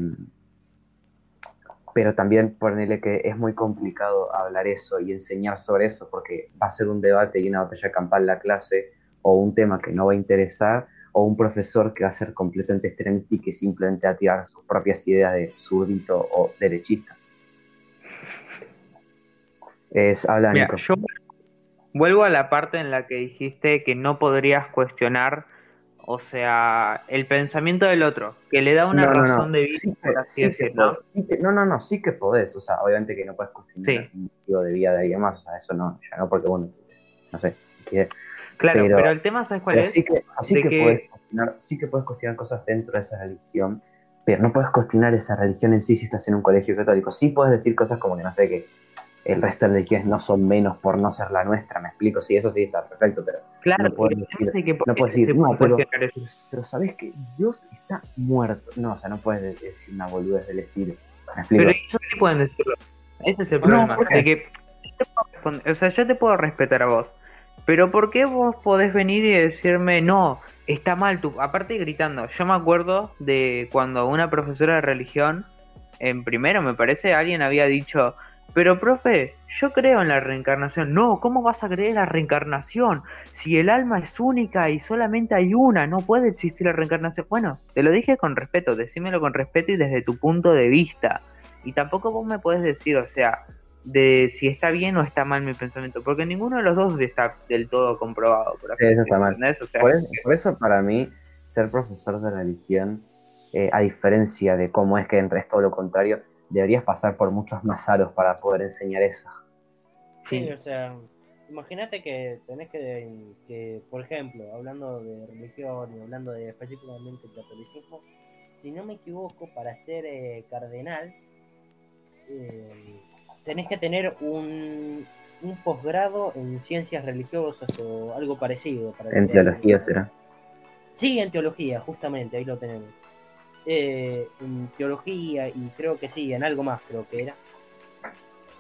pero también ponerle que es muy complicado hablar eso y enseñar sobre eso porque va a ser un debate y una batalla campal la clase o un tema que no va a interesar o un profesor que va a ser completamente extremista y que simplemente va a tirar sus propias ideas de zurdito o derechista. Es, habla Mira, Nico. yo, vuelvo a la parte en la que dijiste que no podrías cuestionar, o sea, el pensamiento del otro, que le da una No, no, no. razón de vida, Sí por así sí que decirlo. no, no, no, sí que podés. O sea, obviamente que no puedes cuestionar Sí. un motivo de vida de alguien más. O sea, eso no, ya no, porque bueno, pues, no sé. que- Claro, pero- pero, el tema, ¿sabes cuál es? sí que, o sea, sí De que, cuestionar, sí que puedes cuestionar cosas dentro de esa religión, pero no puedes cuestionar esa religión en sí si estás en un colegio católico. Sí puedes decir cosas como que no sé, que el resto de religiones no son menos por no ser la nuestra, me explico, sí, eso sí está perfecto, pero, Claro, no puedes decir- que por no puedes decir, no, pero- pero sabes que Dios está muerto. No, o sea, no puedes de- decir una boludez del estilo. Me explico. Pero ellos sí pueden decirlo. Ese es el No, problema. que yo te puedo o sea, yo te puedo respetar a vos. Pero ¿por qué vos podés venir y decirme, no, está mal tu... Aparte gritando, yo me acuerdo de cuando una profesora de religión, en primero me parece, alguien había dicho, pero profe, yo creo en la reencarnación. No, ¿cómo vas a creer en la reencarnación? Si el alma es única y solamente hay una, no puede existir la reencarnación. Bueno, te lo dije con respeto, decímelo con respeto y desde tu punto de vista. Y tampoco vos me podés decir, o sea, de si está bien o está mal mi pensamiento, porque ninguno de los dos está del todo comprobado, por así Sí, eso decirlo, está mal. ¿entendés? O sea, Por, eso, por eso, para mí, ser profesor de religión, eh, a diferencia de cómo es que en es todo lo contrario, deberías pasar por muchos más aros para poder enseñar eso. Sí, Sí. o sea, imagínate que tenés que, que, por ejemplo, hablando de religión y hablando de específicamente el catolicismo, si no me equivoco, para ser eh, cardenal, eh, tenés que tener un, un posgrado en ciencias religiosas o algo parecido. Para En te- teología será. Sí, en teología, justamente, ahí lo tenemos. Eh, en teología y creo que sí, en algo más creo que era.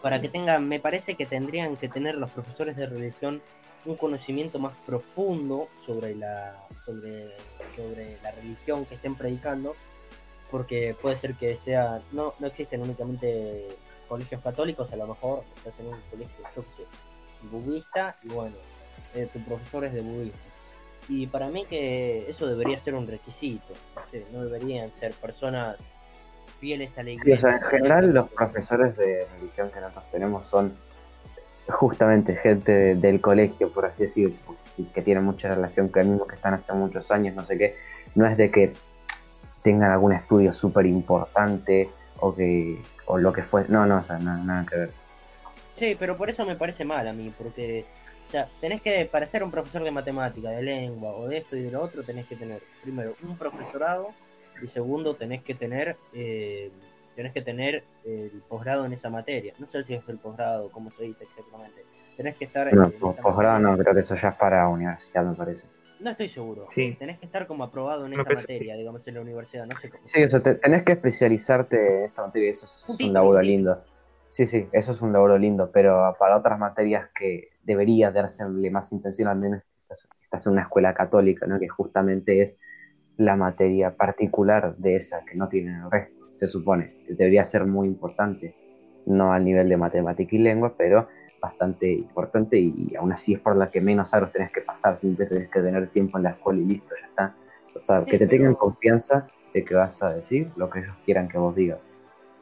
Para que tengan, me parece que tendrían que tener los profesores de religión un conocimiento más profundo sobre la, sobre, sobre la religión que estén predicando, porque puede ser que sea, no, no existen únicamente colegios católicos, a lo mejor estás en un colegio, yo qué sé, budista, y bueno, eh, tu profesor es de budismo. Y para mí que eso debería ser un requisito, no deberían ser personas fieles a la Sí, o iglesia. sea, en general los profesores de religión que nosotros tenemos son justamente gente de- del colegio, por así decirlo, que tienen mucha relación con el mismo que están hace muchos años, no sé qué. No es de que tengan algún estudio súper importante o que o lo que fue. No, no, o sea, nada, nada que ver. Sí, pero por eso me parece mal a mí, porque o sea, tenés que, para ser un profesor de matemática, de lengua o de esto y de lo otro, tenés que tener primero un profesorado y segundo tenés que tener eh, tenés que tener el posgrado en esa materia. No sé si es el posgrado, cómo se dice exactamente. Tenés que estar No, posgrado no, creo que eso ya es para universidad, me parece. No estoy seguro. Sí. Tenés que estar como aprobado en esa materia, digamos, en la universidad. No sé cómo. Sí, o sea, te- tenés que especializarte en esa materia, eso es, Un es título, un laburo lindo. Sí, sí, eso es un laburo lindo, pero para otras materias que debería dársele más intención, al menos estás, estás en una escuela católica, ¿no? que justamente es la materia particular de esa que no tiene el resto, se supone, debería ser muy importante, no al nivel de matemática y lengua, pero bastante importante y, aún así es por la que menos aros tenés que pasar, siempre tenés que tener tiempo en la escuela y listo, ya está. O sea, Sí, que te tengan confianza de que vas a decir lo que ellos quieran que vos digas.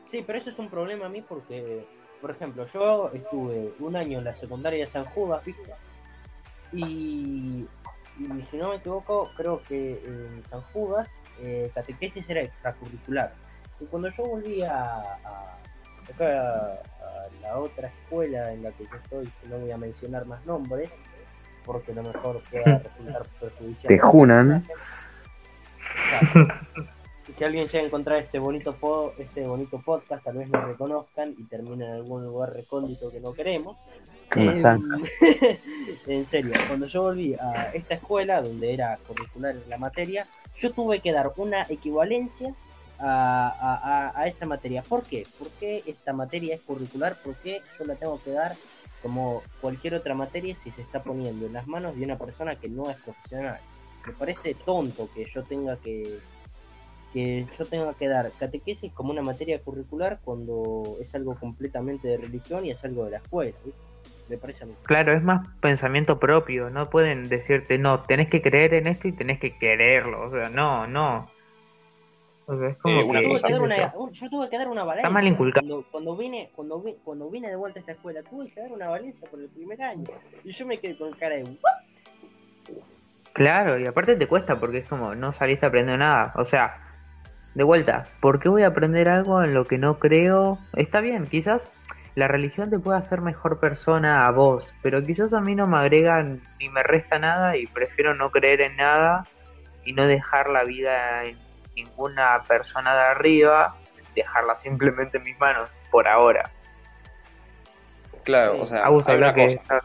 Sí, pero eso es un problema a mí porque, por ejemplo, yo estuve un año en la secundaria de San Judas, ¿viste? Y, y si no me equivoco, creo que en San Judas eh, catequesis era extracurricular. Y cuando yo volví a, a, acá a la otra escuela en la que yo estoy, que no voy a mencionar más nombres, porque a lo mejor pueda resultar perjudicial. Te junan. Si alguien llega a encontrar este bonito po- este bonito podcast, tal vez nos reconozcan y termine en algún lugar recóndito que no queremos. Eh, en serio, cuando yo volví a esta escuela, donde era curricular la materia, yo tuve que dar una equivalencia a, a- a- esa materia. ¿Por qué? ¿Por qué esta materia es curricular? ¿Por qué yo la tengo que dar como cualquier otra materia si se está poniendo en las manos de una persona que no es profesional? Me parece tonto que yo tenga que que yo tenga que dar catequesis como una materia curricular cuando es algo completamente de religión y es algo de la escuela. Me parece. Claro, es más pensamiento propio, no pueden decirte, no, tenés que creer en esto y tenés que quererlo, o sea, no, no. O sea, es como Eh, una que- Tuve cosa- que dar qué sé una, yo. tuve que dar una valencia. mal inculcado. Cuando, cuando vine, cuando, vi- cuando, vi- cuando vine de vuelta a esta escuela, tuve que dar una valencia por el primer año. Y yo me quedé con cara de. "What?". Claro, y aparte te cuesta porque es como no saliste aprendiendo nada. O sea, de vuelta, ¿por qué voy a aprender algo en lo que no creo? Está bien, quizás la religión te puede hacer mejor persona a vos, pero quizás a mí no me agrega ni me resta nada y prefiero no creer en nada y no dejar la vida en ninguna persona de arriba, dejarla simplemente en mis manos por ahora. Claro, Sí. o sea, hay una que cosa.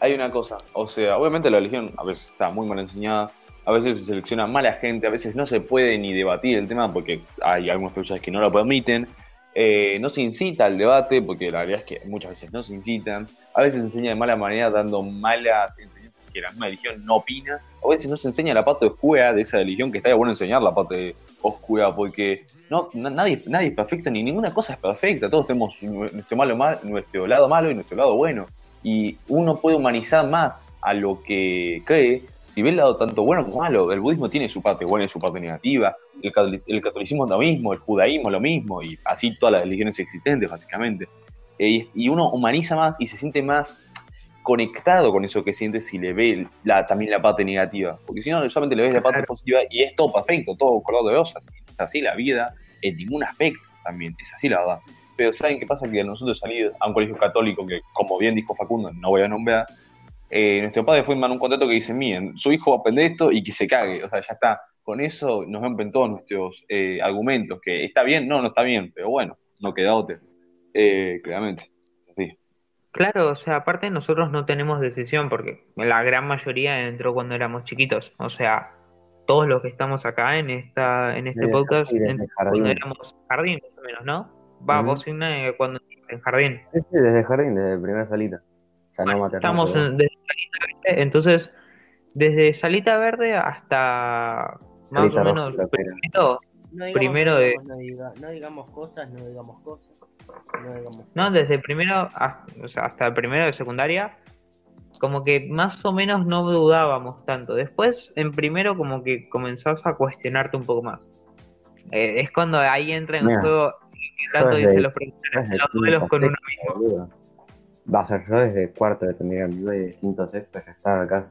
hay una cosa, o sea, obviamente la religión a veces está muy mal enseñada, a veces se selecciona mala gente, a veces no se puede ni debatir el tema porque hay algunos profesores que no lo permiten, eh, no se incita al debate porque la verdad es que muchas veces no se incitan, a veces se enseña de mala manera dando malas enseñanzas que la misma religión no opina, a veces no se enseña la parte oscura de esa religión que estaría bueno enseñar la parte oscura porque no, na- nadie, nadie es perfecto ni ninguna cosa es perfecta, todos tenemos nuestro, malo, mal, nuestro lado malo y nuestro lado bueno. Y uno puede humanizar más a lo que cree si ve el lado tanto bueno como malo. El budismo tiene su parte buena y su parte negativa, el, catoli- el catolicismo es lo mismo, el judaísmo lo mismo, y así todas las religiones existentes, básicamente. Eh, y uno humaniza más y se siente más conectado con eso que siente si le ve la, también la parte negativa. Porque si no, solamente le ves la parte positiva y es todo perfecto, todo color de rosas. Es así la vida en ningún aspecto también, es así la verdad. Pero ¿saben qué pasa? Que a nosotros salir a un colegio católico, que como bien dijo Facundo, no voy a nombrar, eh, nuestro padre fue un contrato que dice, miren, su hijo va a aprender esto y que se cague. O sea, ya está. Con eso nos rompen todos nuestros eh, argumentos, que está bien, no, no está bien, pero bueno, no queda otra. Eh, claramente. Claro, o sea, aparte nosotros no tenemos decisión porque la gran mayoría entró cuando éramos chiquitos. O sea, todos los que estamos acá en esta en este Desde podcast desde jardín. cuando éramos jardín, más o menos, ¿no? Va, Ujú. vos Igne, cuando en jardín. Sí, sí, desde jardín, desde primera salita. O sea, no maternal, Estamos en- desde Salita Verde, entonces desde Salita Verde hasta más o menos primero, No digamos, Primero de- digamos, no, diga- no digamos cosas, no digamos cosas. No desde primero hasta, o sea, hasta el primero de secundaria, como que más o menos no dudábamos tanto. Después, en primero, como que comenzás a cuestionarte un poco más. Eh, es cuando ahí entra en Mira, juego que tanto dicen los profesores, los duelos con uno boludo. Va a ser yo desde cuarto de tendría mi y de quinto sexto ya estaba acá.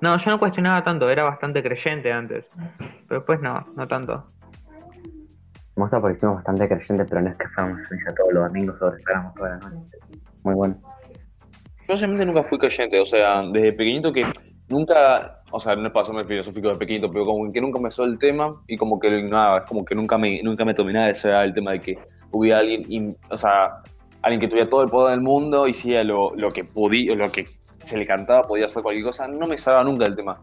No, yo no cuestionaba tanto, era bastante creyente antes. Pero después no, no tanto. Me gusta porque hicimos bastante creyentes, pero no es que fuéramos a misa todos los domingos o rezáramos toda la noche. Muy bueno. Yo simplemente nunca fui creyente, o sea, desde pequeñito que nunca, o sea, no para hacerme filosófico de pequeñito, pero como que nunca me soló el tema y como que lo ignoraba, es como que nunca me, nunca me tomé nada ese el tema de que hubiera alguien, o sea, alguien que tuviera todo el poder del mundo hiciera lo, lo que podía, lo que se le cantaba, podía hacer cualquier cosa, no me salaba nunca del tema.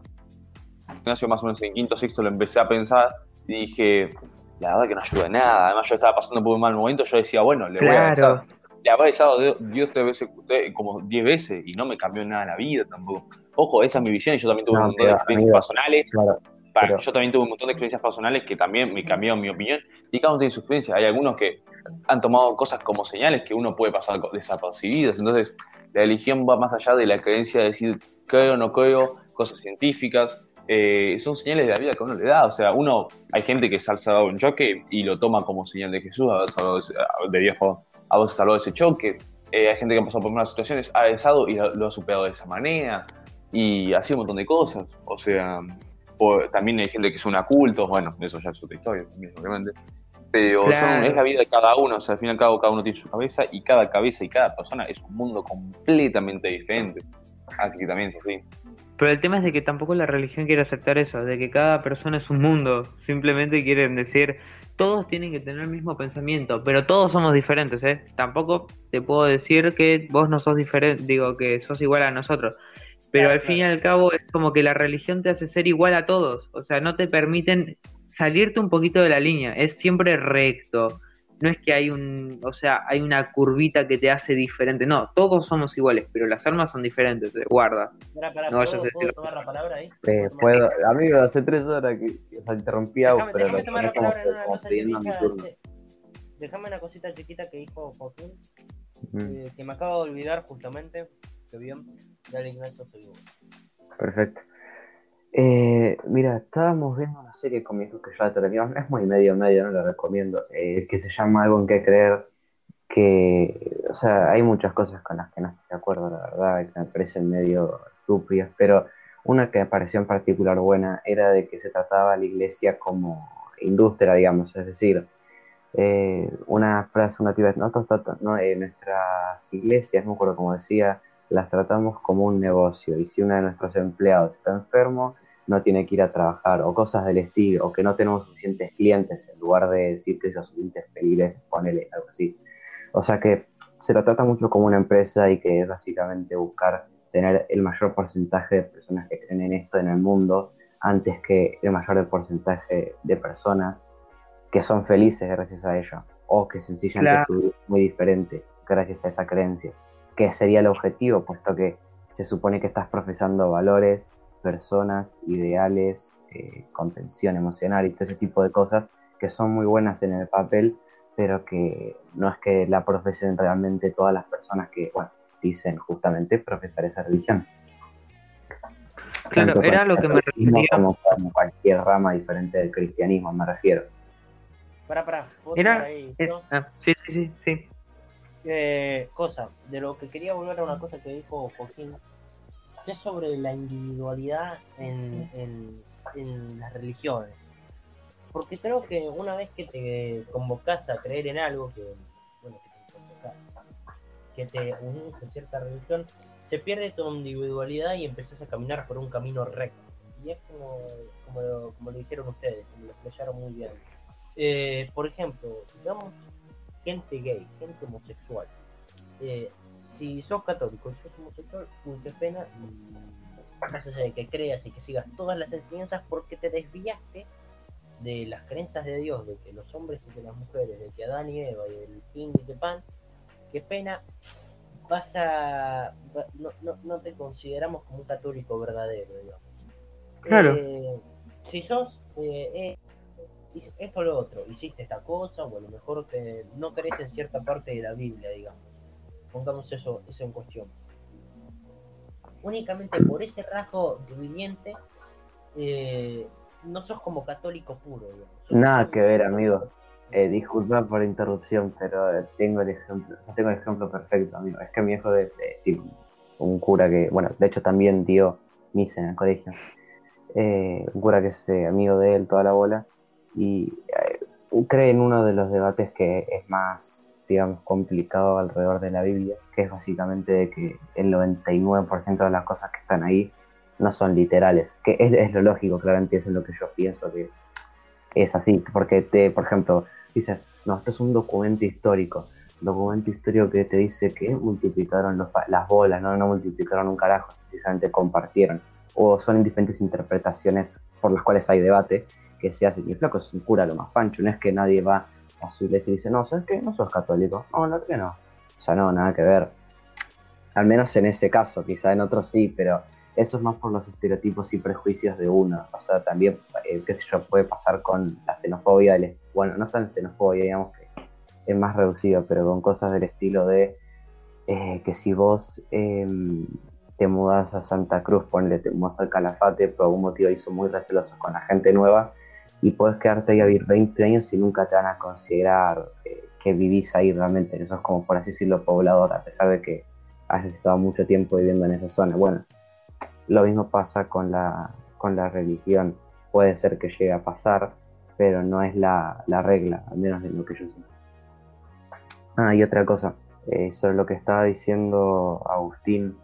Ignacio más o menos en quinto sexto lo empecé a pensar y dije, la verdad que no ayuda en nada, además yo estaba pasando por un mal momento, yo decía, bueno, le voy a Claro. avanzar le besado de- Dios tres veces, como diez veces y no me cambió nada la vida tampoco. Ojo, esa es mi visión y yo también tuve No, un montón de experiencias personales. Claro, Para- pero- Yo también tuve un montón de experiencias personales que también me cambiaron mi opinión y cada uno tiene su experiencia. Hay algunos que han tomado cosas como señales que uno puede pasar desapercibidas. Entonces, la religión va más allá de la creencia de decir creo o no creo, cosas científicas. Eh, son señales de la vida que uno le da. O sea, uno, hay gente que se ha salvado un choque y lo toma como señal de Jesús, de Dios, perdón, haber salvado ese choque. Eh, hay gente que ha pasado por malas situaciones, ha besado y lo, lo ha superado de esa manera. Y así un montón de cosas. O sea, también hay gente que son cultos, bueno, eso ya es otra historia también, obviamente. Pero son- Claro. es la vida de cada uno, o sea, al fin y al cabo cada uno tiene su cabeza y cada cabeza y cada persona es un mundo completamente diferente. Así que también es así. Pero el tema es de que tampoco la religión quiere aceptar eso, de que cada persona es un mundo. Simplemente quieren decir, todos tienen que tener el mismo pensamiento, pero todos somos diferentes, ¿eh? Tampoco te puedo decir que vos no sos diferente, digo que sos igual a nosotros. Pero Claro, al fin y al cabo es como que la religión te hace ser igual a todos. O sea, no te permiten salirte un poquito de la línea. Es siempre recto. No es que hay un, o sea, hay una curvita que te hace diferente. No, todos somos iguales, pero las armas son diferentes. eh, Guarda. Pará, pará, No vayas ¿puedo, tomar la palabra ahí? Eh, puedo, amigo, hace tres horas que o sea, interrumpí a pero lo ponés como, como cosa pidiendo mi turno. Déjame una cosita chiquita que dijo Joaquín, eh, que me acabo de olvidar justamente, que bien, dale Ignacio, soy vos. perfecto. Eh, mira, estábamos viendo una serie con mi hijo que ya la terminamos, es muy medio medio, no lo recomiendo, eh, que se llama Algo en que creer, que, o sea, hay muchas cosas con las que no estoy de acuerdo, la verdad, que me parecen medio estúpidas, pero una que me pareció en particular buena era de que se trataba la iglesia como industria, digamos, es decir, eh, una frase, una tratamos, ¿no? nuestras iglesias, no me acuerdo cómo decía, las tratamos como un negocio y si uno de nuestros empleados está enfermo, no tiene que ir a trabajar o cosas del estilo, o que no tenemos suficientes clientes en lugar de decir que esos clientes feligreses, ponele algo así. O sea que se lo trata mucho como una empresa y que es básicamente buscar tener el mayor porcentaje de personas que creen en esto en el mundo antes que el mayor porcentaje de personas que son felices gracias a ello o que sencillamente su vida es muy diferente gracias a esa creencia, que sería el objetivo, puesto que se supone que estás profesando valores personas, ideales, eh, contención emocional y todo ese tipo de cosas que son muy buenas en el papel, pero que no es que la profesen realmente todas las personas que, bueno, dicen justamente profesar esa religión. Claro, era lo que me refería. Como, cualquier rama diferente del cristianismo, me refiero. Para, para, era, ah, sí, sí, sí, sí. Eh, cosa, de lo que quería volver a una cosa que dijo Joaquín sobre la individualidad en, en, las religiones. Porque creo que una vez que te convocas a creer en algo, que, bueno, que te, que te unís a cierta religión, se pierde tu individualidad y empezás a caminar por un camino recto. Y es como, como, lo, como lo dijeron ustedes, como lo expresaron muy bien. Eh, por ejemplo, digamos, gente gay, gente homosexual. Eh, si sos católico y sos homosexual, uy, qué pena, más allá de que creas y que sigas todas las enseñanzas porque te desviaste de las creencias de Dios, de que los hombres y que las mujeres, de que Adán y Eva y el fin y el pan, qué pena, vas a, no, no, no te consideramos como un católico verdadero, digamos. Claro. Eh, si sos eh, eh, esto o lo otro, hiciste esta cosa, o a lo mejor que no crees en cierta parte de la Biblia, digamos pongamos eso, eso en cuestión. Únicamente por ese rasgo viviente, eh, no sos como católico puro. Nada que ver, amigo. Eh, disculpa por la interrupción, pero tengo el ejemplo, tengo el ejemplo perfecto, amigo. Es que mi hijo de, un cura que, bueno, de hecho también dio misa en el colegio. Eh, un cura que es amigo de él toda la bola y cree en uno de los debates que es más digamos, complicado alrededor de la Biblia, que es básicamente de que el 99% de las cosas que están ahí no son literales, que es, lo lógico, claramente eso es lo que yo pienso que es así, porque te, por ejemplo, dice no, esto es un documento histórico, documento histórico que te dice que multiplicaron las bolas, no, no multiplicaron un carajo, precisamente compartieron, o son diferentes interpretaciones por las cuales hay debate que se hace, y el flaco es un cura lo más pancho, no es que nadie va a su iglesia y dice, no, ¿sabes qué? No sos católico. No, no, que no. O sea, no, nada que ver. Al menos en ese caso, quizá en otros sí, pero eso es más por los estereotipos y prejuicios de uno. O sea, también, eh, qué sé yo, puede pasar con la xenofobia, del, bueno, no tan xenofobia, digamos que es más reducido, pero con cosas del estilo de eh, que si vos em, te mudas a Santa Cruz, ponle, te mudas al Calafate, por algún motivo hizo muy recelosos con la gente nueva, y puedes quedarte ahí a vivir 20 años y nunca te van a considerar eh, que vivís ahí realmente. Eso es como, por así decirlo, poblador, a pesar de que has estado mucho tiempo viviendo en esa zona. Bueno, lo mismo pasa con la, con la religión. Puede ser que llegue a pasar, pero no es la, regla, al menos de lo que yo sé. Ah, y otra cosa, eh, sobre lo que estaba diciendo Agustín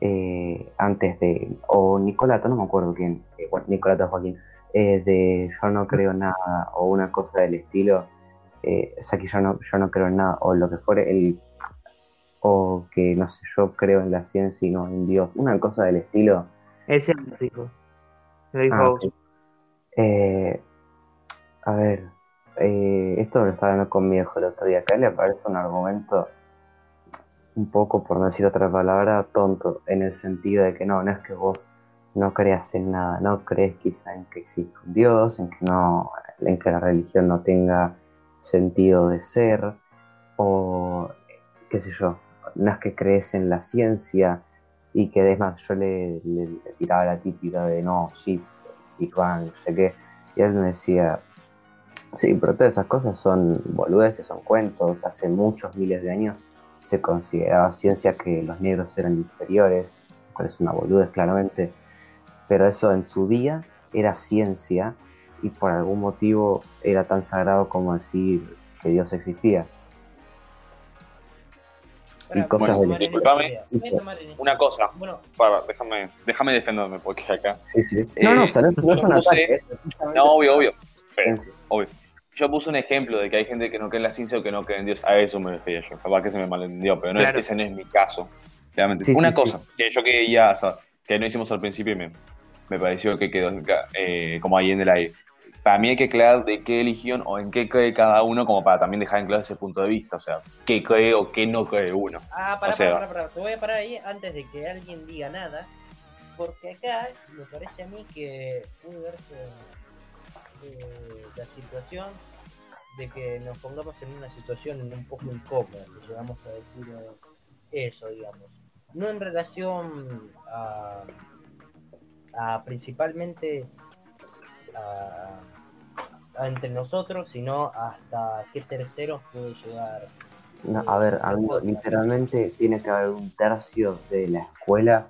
eh, antes de, o Nicolato, no me acuerdo quién, bueno, Nicolato Joaquín, eh, de yo no creo nada o una cosa del estilo, eh, o sea que yo no, yo no creo en nada o lo que fuere, el, o que no sé, yo creo en la ciencia y no en Dios, una cosa del estilo. Ese lo dijo. Lo dijo ah, eh, a ver, eh, esto lo estaba hablando con mi hijo el otro día. Acá le parece un argumento un poco, por no decir otra palabra, tonto, en el sentido de que no, no es que vos no creas en nada, no crees quizá en que existe un Dios, en que, no, en que la religión no tenga sentido de ser, o qué sé yo, no es que crees en la ciencia y que más, yo le, tiraba la típica de no, sí, Big Bang, no sé qué, y él me decía, sí, pero todas esas cosas son boludeces, son cuentos, hace muchos miles de años se consideraba ciencia que los negros eran inferiores, cual es una boludez claramente, pero eso en su día era ciencia y por algún motivo era tan sagrado como decir que Dios existía. Y cosas disculpame. Una cosa, Bueno, para, déjame, déjame defenderme porque acá. Sí, sí. Eh, no, no, o sea, no, no es un puse- ataque. es precisamente No, obvio, obvio. Pero, obvio. Yo puse un ejemplo de que hay gente que no cree en la ciencia o que no cree en Dios. A eso me refería yo. Capaz que se me malentendió, pero no, Claro. ese no es mi caso. Sí, Una sí, cosa que yo quería, o sea, que no hicimos al principio y me, me pareció que quedó eh, como ahí en el aire. Para mí hay que aclarar de qué religión o en qué cree cada uno, como para también dejar en claro ese punto de vista. O sea, qué cree o qué no cree uno. Ah, pará, O sea- pará, pará. Te voy a parar ahí antes de que alguien diga nada. Porque acá me parece a mí que puede verse eh, la situación de que nos pongamos en una situación un poco incómoda, que llegamos a decir eh, eso, digamos. No en relación a, a principalmente a, a entre nosotros, sino hasta qué terceros puede llegar No, a ver, amigo, literalmente tiene que haber un tercio de la escuela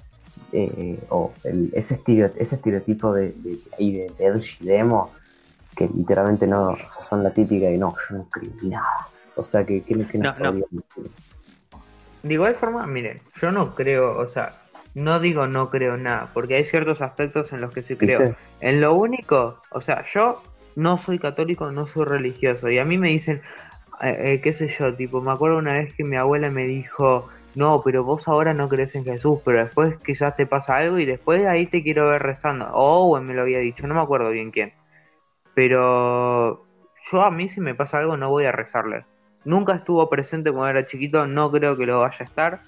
eh, o el- ese, estereo- ese estereotipo de, de, ahí de, de edgy demo que literalmente no o sea, son la típica de no, yo no creo en nada. O sea, que, que, que No, no. De igual forma, miren, yo no creo, o sea, no digo no creo nada, porque hay ciertos aspectos en los que sí creo. ¿Viste? En lo único, o sea, yo no soy católico, no soy religioso, y a mí me dicen, eh, eh, qué sé yo, tipo, me acuerdo una vez que mi abuela me dijo, no, pero vos ahora no crees en Jesús, pero después quizás te pasa algo y después ahí te quiero ver rezando. O Owen me lo había dicho, no me acuerdo bien quién. Pero yo a mí si me pasa algo no voy a rezarle. Nunca estuvo presente cuando era chiquito, no creo que lo vaya a estar.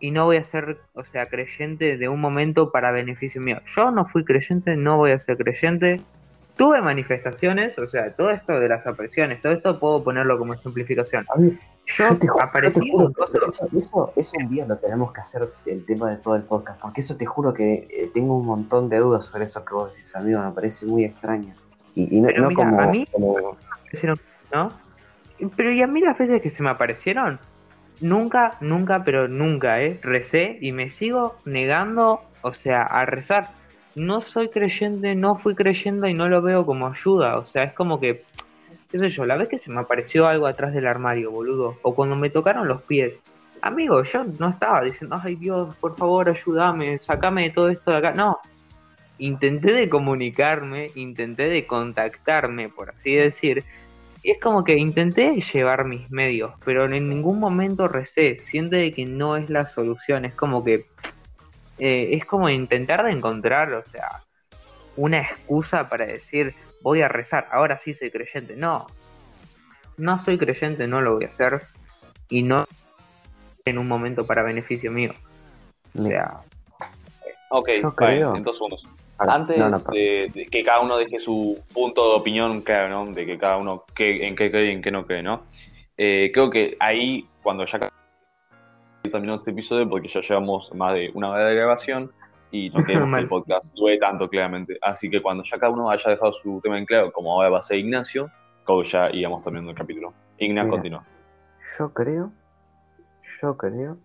Y no voy a ser, o sea, creyente de un momento para beneficio mío. Yo no fui creyente, no voy a ser creyente. Tuve manifestaciones, o sea, todo esto de las apariciones, todo esto puedo ponerlo como ejemplificación. Yo, yo te, ju- aparecí te juro eso, eso, eso un día lo tenemos que hacer el tema de todo el podcast, porque eso te juro que eh, tengo un montón de dudas sobre eso que vos decís, amigo, me parece muy extraño. Y, y no, Pero no mira, como, a mí- como- aparecieron, ¿no? Pero y a mí las veces que se me aparecieron, nunca, nunca, pero nunca, ¿eh? Recé y me sigo negando, o sea, a rezar. No soy creyente, no fui creyendo y no lo veo como ayuda, o sea, es como que, qué sé yo, la vez que se me apareció algo atrás del armario, boludo, o cuando me tocaron los pies. Amigo, yo no estaba diciendo, ay Dios, por favor, ayúdame, sacame de todo esto de acá. No, intenté de comunicarme, intenté de contactarme, por así decir, y es como que intenté llevar mis medios, pero en ningún momento recé. Siento de que no es la solución, es como que eh, es como intentar de encontrar, o sea, una excusa para decir voy a rezar, ahora sí soy creyente. No, no soy creyente, no lo voy a hacer y no en un momento para beneficio mío. O sea, Ok, Yo creo- en dos segundos. Antes no, no, pero- de, de que cada uno deje su punto de opinión, claro, ¿no? De que cada uno que, en qué cree y en qué no cree, ¿no? Eh, creo que ahí, cuando ya terminó este episodio, porque ya llevamos más de una hora de grabación y no queremos que el podcast dure tanto, claramente. Así que cuando ya cada uno haya dejado su tema en claro, como ahora va a ser Ignacio, como ya íbamos terminando el capítulo. Ignacio, continúa. yo creo, yo creo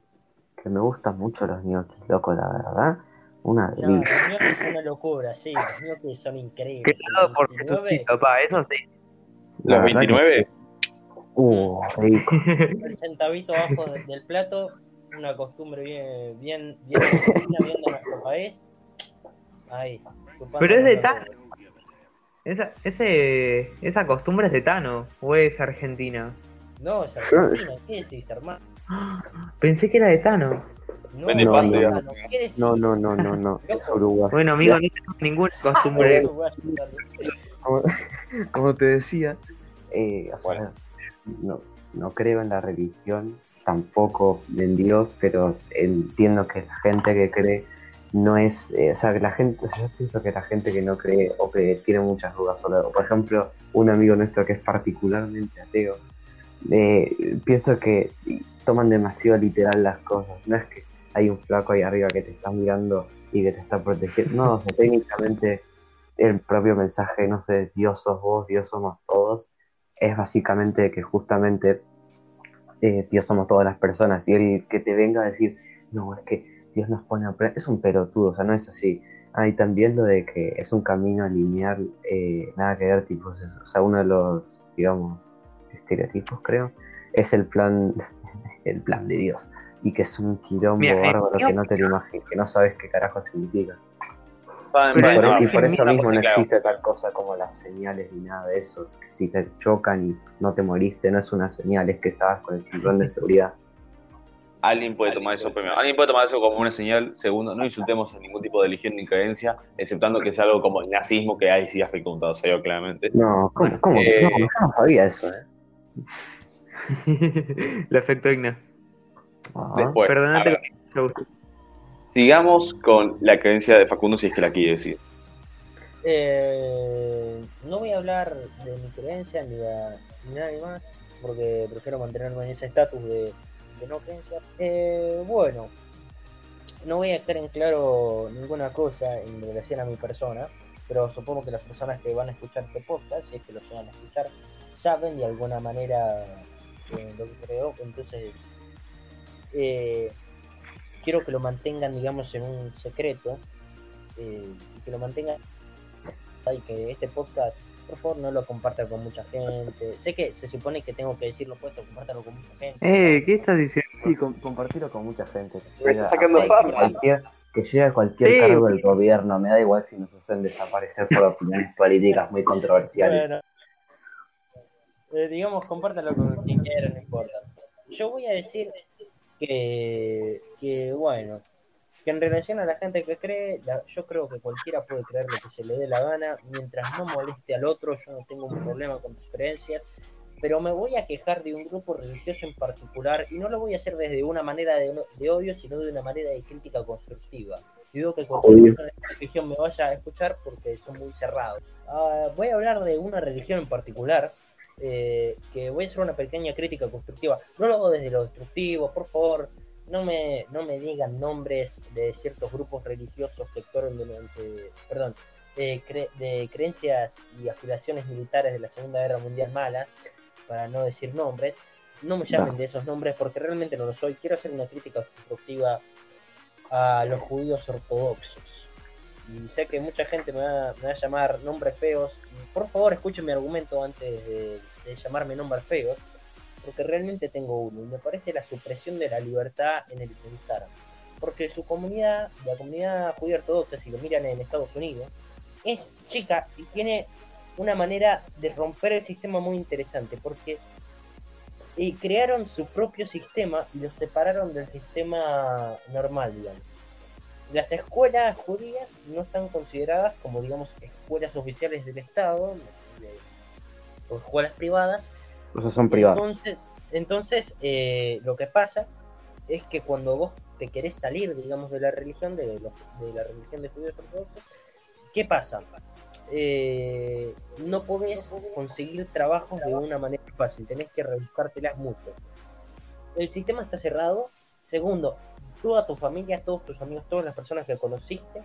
que me gustan mucho los ñoquis, loco, la verdad. Una No, los ñoquis son una locura, sí, los ñoquis son increíbles. criado por 29, Jesucristo, pa, eso sí. La ¿Los verdad que- 29? Uh, rico. el centavito abajo de- del plato, una costumbre bien, bien, bien, argentina, bien de nuestro país. Ahí. Pero es de Tano. Esa, ese, esa costumbre es de Tano, o es argentina. No, es Argentina, ¿qué decís, hermano? Pensé que era de Tano. No, Vende No, pan, no. No, no, no, no, no, es uruguayo. Bueno, amigo, no tengo ninguna costumbre. Como, te decía, eh, o sea, Bueno. no, no creo en la religión, tampoco en Dios, pero entiendo que la gente que cree no es, eh, o sea, que la gente, yo pienso que la gente que no cree o que tiene muchas dudas sobre algo, por ejemplo, un amigo nuestro que es particularmente ateo, eh, pienso que toman demasiado literal las cosas, no es que hay un flaco ahí arriba que te está mirando y que te está protegiendo. No, o sea, técnicamente el propio mensaje, no sé, Dios sos vos, Dios somos todos, es básicamente que justamente eh, Dios somos todas las personas y el que te venga a decir, no, es que Dios nos pone a prueba, es un pelotudo, o sea, no es así. Hay también lo de que es un camino lineal, eh, nada que ver, tipo, o sea, uno de los, digamos, estereotipos, creo, es el plan, el plan de Dios. Y que es un quilombo Mira, eh, bárbaro yo- que no te lo imaginas, que no sabes qué carajo significa. Y por, bueno, y por eso mismo no existe tal cosa como las señales ni nada de eso. Es que Si te chocan y no te moriste, no es una señal, es que estabas con el cinturón de seguridad. Alguien puede tomar eso primero. Alguien puede tomar eso como una señal. Segundo, no insultemos a ningún tipo de religión ni creencia, exceptando que es algo como el nazismo, que ahí sí afecta un serio, claramente. No, ¿cómo? cómo? Eh, No, yo no sabía eso, ¿eh? Le afectó a Igna. Después, Perdónate, sigamos con la creencia de Facundo, si es que la quiere decir. Eh, no voy a hablar de mi creencia ni, ni nadie más, porque prefiero mantenerme en ese estatus de, de no creencia. Eh, bueno, no voy a dejar en claro ninguna cosa en relación a mi persona, pero supongo que las personas que van a escuchar este podcast, si es que lo van a escuchar, saben de alguna manera eh, lo que creo, entonces eh, quiero que lo mantengan, digamos, en un secreto eh, y que lo mantengan y que este podcast, por favor, no lo compartan con mucha gente. Sé que se supone que tengo que decirlo puesto, compártalo con mucha gente. Eh, ¿qué estás diciendo? Sí, com- compartirlo con mucha gente. Que Me está sacando fama. cualquier- que llegue a cualquier Sí. cargo del gobierno. Me da igual si nos hacen desaparecer por opiniones políticas muy controversiales. Bueno, eh, digamos, compártalo con quien quiera, no importa. Yo voy a decir que, que, bueno, que en relación a la gente que cree, la- yo creo que cualquiera puede creer lo que se le dé la gana, mientras no moleste al otro, yo no tengo un problema con tus creencias, pero me voy a quejar de un grupo religioso en particular, y no lo voy a hacer desde una manera de, de odio, sino de una manera de crítica constructiva. Y digo que cualquier Obvio. persona de esta religión me vaya a escuchar porque son muy cerrados. Ah, voy a hablar de una religión en particular, eh, que voy a hacer una pequeña crítica constructiva. No lo hago desde lo destructivo, por favor, no me, no me digan nombres de ciertos grupos religiosos que actuaron durante, perdón, cre- de creencias y aspiraciones militares de la Segunda Guerra Mundial malas, para no decir nombres. No me llamen No. de esos nombres porque realmente no lo soy. Quiero hacer una crítica constructiva a los judíos ortodoxos. Y sé que mucha gente me va, me va a llamar nombres feos. Por favor, escuchen mi argumento antes de, de llamarme nombres feos. Porque realmente tengo uno. Y me parece la supresión de la libertad en el pensar. Porque su comunidad, la comunidad judía ortodoxa, si lo miran en Estados Unidos, es chica y tiene una manera de romper el sistema muy interesante. Porque eh, crearon su propio sistema y los separaron del sistema normal, digamos. Las escuelas judías no están consideradas como, digamos, escuelas oficiales del Estado, de- o escuelas privadas. O sea, son privados. Entonces, entonces eh, lo que pasa es que cuando vos te querés salir, digamos, de la religión, de, los- de la religión de judíos ortodoxos, ¿qué pasa? Eh, no podés conseguir trabajos de una manera fácil, tenés que rebuscártelas mucho. El sistema está cerrado. Segundo, toda tu familia, todos tus amigos, todas las personas que conociste,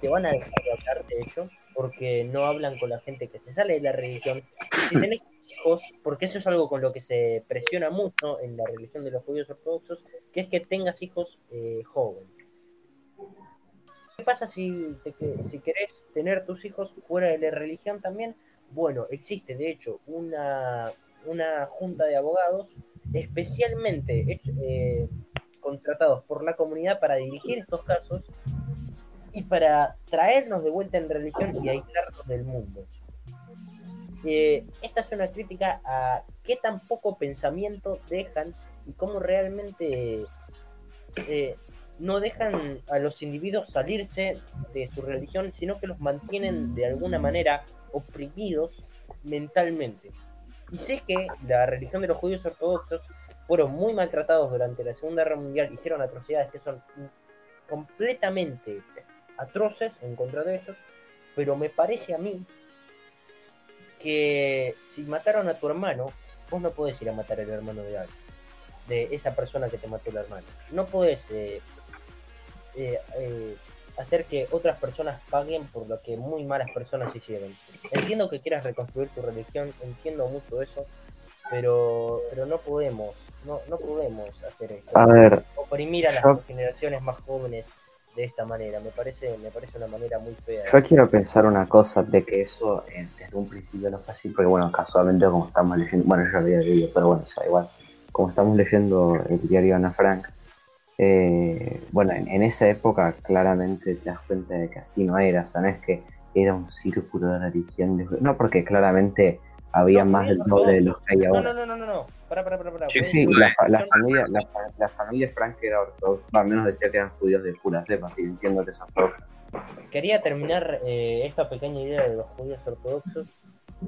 te van a dejar de hablar de ello, porque no hablan con la gente que se sale de la religión. Si tenés hijos, porque eso es algo con lo que se presiona mucho en la religión de los judíos ortodoxos, que es que tengas hijos eh, jóvenes. ¿Qué pasa si, te si querés tener tus hijos fuera de la religión también? Bueno, existe de hecho una, una junta de abogados especialmente eh, contratados por la comunidad para dirigir estos casos y para traernos de vuelta en religión y aislarnos del mundo. Eh, esta es una crítica a qué tan poco pensamiento dejan y cómo realmente eh, no dejan a los individuos salirse de su religión, sino que los mantienen de alguna manera oprimidos mentalmente. Y sé que la religión de los judíos ortodoxos fueron muy maltratados durante la Segunda Guerra Mundial, hicieron atrocidades que son completamente atroces en contra de ellos, pero me parece a mí que si mataron a tu hermano, vos no podés ir a matar al hermano de alguien, de esa persona que te mató el hermano. No podés eh, eh, eh, hacer que otras personas paguen por lo que muy malas personas hicieron. Entiendo que quieras reconstruir tu religión, entiendo mucho eso, pero, pero no podemos, no, no podemos hacer esto. A ver, Oprimir a las yo- generaciones más jóvenes de esta manera, me parece, me parece una manera muy fea. yo quiero pensar una cosa de que eso eh, desde un principio no fue así, porque bueno, casualmente como estamos leyendo, bueno, yo había leído, pero bueno, o sea, igual, como estamos leyendo el diario Ana Frank, eh, bueno, en, en esa época claramente te das cuenta de que así no era, o sea, no es que era un círculo de religión, de- no, porque claramente había No, más del doble de los ortodoxos. que hay No, ahora. no, no, no, no, no. Para, para, para, para. Sí, sí, La, la son- familia, la, la familia Frank era ortodoxa, al menos decía que eran judíos de pura cepa, así entiendo que es ortodoxa. Quería terminar eh, esta pequeña idea de los judíos ortodoxos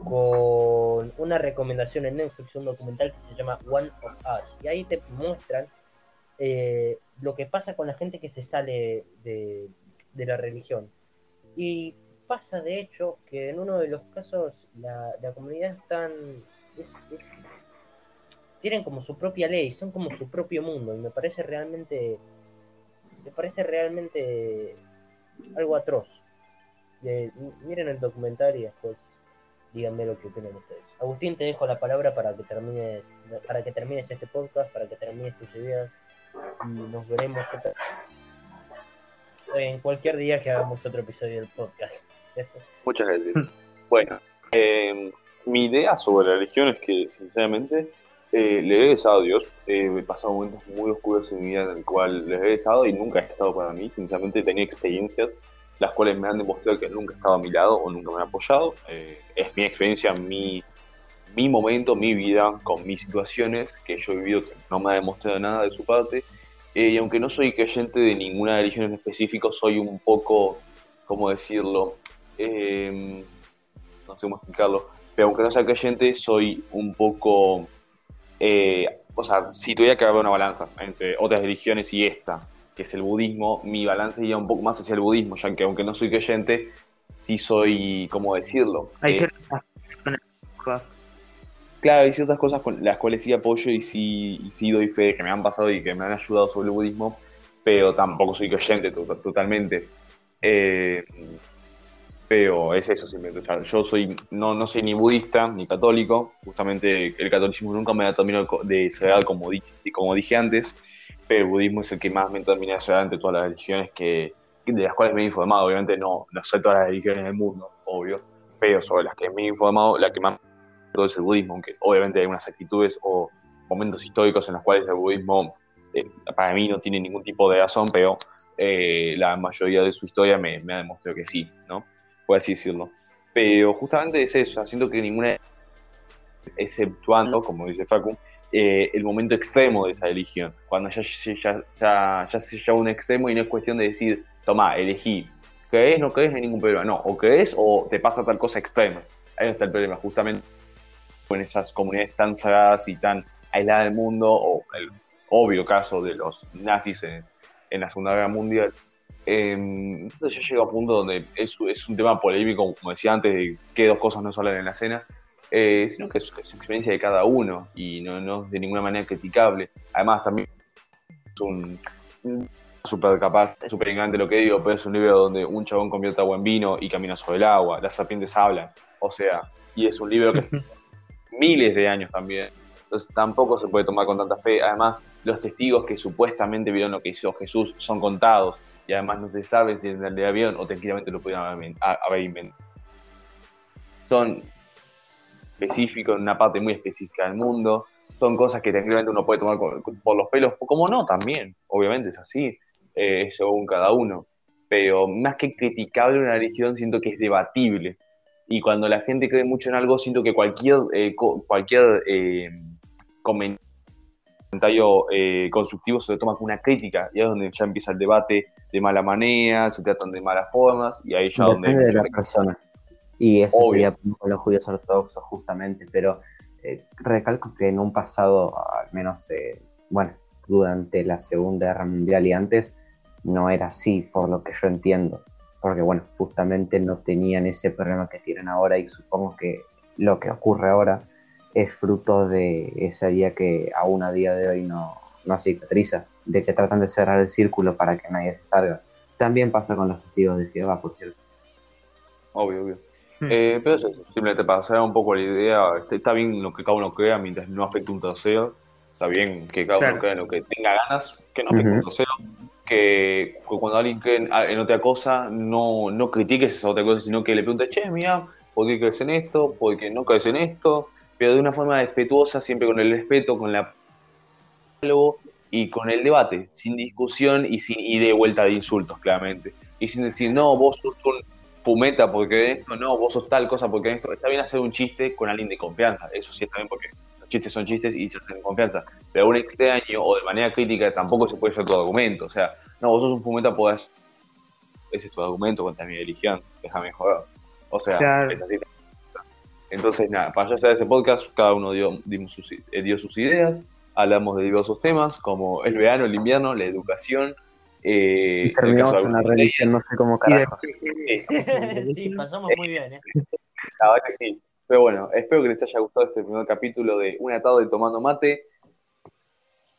con una recomendación en Netflix, un documental que se llama One of Us. Y ahí te muestran eh, lo que pasa con la gente que se sale de, de la religión. Y pasa de hecho que en uno de los casos la, la comunidad están... es- es- tienen como su propia ley, son como su propio mundo. Y me parece realmente... Me parece realmente algo atroz. Eh, miren el documental y después díganme lo que opinan ustedes. Agustín, te dejo la palabra para que termines, para que termines este podcast, para que termines tus ideas y nos veremos otra- en cualquier día que hagamos otro episodio del podcast. Muchas gracias. Bueno, eh, mi idea sobre la religión es que, sinceramente, eh, le he besado a Dios. Eh, he pasado momentos muy oscuros en mi vida en el cual le he besado y nunca ha estado para mí. Sinceramente, he tenido experiencias las cuales me han demostrado que nunca estaba a mi lado o nunca me han apoyado. Eh, es mi experiencia, mi, mi momento, mi vida, con mis situaciones que yo he vivido que no me ha demostrado nada de su parte. Eh, y aunque no soy creyente de ninguna religión en específico, soy un poco, ¿cómo decirlo? Eh, no sé cómo explicarlo, pero aunque no sea creyente, soy un poco, eh, o sea, si tuviera que haber una balanza entre otras religiones y esta, que es el budismo, mi balance iría un poco más hacia el budismo, ya que aunque no soy creyente, sí soy, ¿cómo decirlo? Hay Eh, ciertas. Claro, hay ciertas cosas con las cuales sí apoyo y sí, sí doy fe que me han pasado y que me han ayudado sobre el budismo, pero tampoco soy creyente to- totalmente. Eh, pero es eso simplemente. o yo soy, no, no soy ni budista ni católico, justamente el catolicismo nunca me ha terminado de cerrar como, di- como dije antes, pero el budismo es el que más me termina de cerrar entre todas las religiones que, de las cuales me he informado. Obviamente no, no sé todas las religiones del mundo, obvio, pero sobre las que me he informado, la que más todo es el budismo, aunque obviamente hay unas actitudes o momentos históricos en los cuales el budismo eh, para mí no tiene ningún tipo de razón, pero eh, la mayoría de su historia me, me ha demostrado que sí, ¿no? Por así decirlo. Pero justamente es eso, siento que ninguna, exceptuando, como dice Facu, eh, el momento extremo de esa religión, cuando ya, ya, ya, ya se un extremo y no es cuestión de decir, toma, elegí, crees, no crees, no hay ningún problema, no, o crees o te pasa tal cosa extrema. Ahí está el problema, justamente en esas comunidades tan sagradas y tan aisladas del mundo, o el obvio caso de los nazis en, en la Segunda Guerra Mundial. Eh, entonces ya llega a un punto donde es, un tema polémico, como decía antes, de que dos cosas no se hablan en la escena, eh, sino que es, es experiencia de cada uno y no, no es de ninguna manera criticable. Además, también es un, súper capaz, súper ignorante lo que digo, pero es un libro donde un chabón convierte agua en vino y camina sobre el agua, las serpientes hablan, o sea, y es un libro que miles de años también. Entonces tampoco se puede tomar con tanta fe. Además, los testigos que supuestamente vieron lo que hizo Jesús son contados y además no se sabe si en realidad vieron o tranquilamente lo pudieron haber, inventado. Son específicos en una parte muy específica del mundo. Son cosas que tranquilamente uno puede tomar por los pelos, como no también, obviamente es así, eh, según cada uno. Pero más que criticable una religión, siento que es debatible y cuando la gente cree mucho en algo, siento que cualquier, eh, cualquier eh, comentario eh, constructivo se lo toma como una crítica, y ahí es donde ya empieza el debate de mala manera, se tratan de malas formas, y ahí ya donde... Depende de la persona. Y eso Obvio. sería con los judíos ortodoxos, justamente. Pero eh, recalco que en un pasado, al menos, eh, bueno, durante la Segunda Guerra Mundial y antes, no era así, por lo que yo entiendo. Porque, bueno, justamente no tenían ese problema que tienen ahora y supongo que lo que ocurre ahora es fruto de esa día que aún a día de hoy no, no cicatriza. de que tratan de cerrar el círculo para que nadie se salga. También pasa con los testigos de Jehová, por cierto. Obvio, obvio. Hmm. Eh, pero eso, simplemente para hacer un poco la idea, este, está bien lo que cada uno crea mientras no afecte un tercero. Está bien que cada Claro. uno crea en lo que tenga ganas, que no afecte un tercero. Que cu- cuando alguien cree en, en otra cosa, no, no critiques esa otra cosa, sino que le preguntes, che, mira, ¿por qué crees en esto? ¿Por qué no crees en esto? Pero de una forma respetuosa, siempre con el respeto, con la diálogo y con el debate, sin discusión y sin ir de vuelta de insultos, claramente. Y sin decir, no, vos sos un fumeta porque esto, no, vos sos tal cosa porque esto. Está bien hacer un chiste con alguien de confianza, eso sí está bien porque los chistes son chistes y se hacen en confianza. Pero a un extraño o de manera crítica tampoco se puede ser tu argumento. O sea, no, vos sos un fumeta, podés. Ese es tu argumento contra mi religión, déjame joder. O sea, Claro. es así. Entonces, nada, para ya sea ese podcast, cada uno dio, dimos sus, eh, dio sus ideas, hablamos de diversos temas, como el verano, el invierno, la educación. Eh, Y terminamos en la religión, no sé cómo carajos. sí, pasamos muy bien, ¿eh? La verdad que sí. Pero bueno, espero que les haya gustado este primer capítulo de Una tarde tomando mate.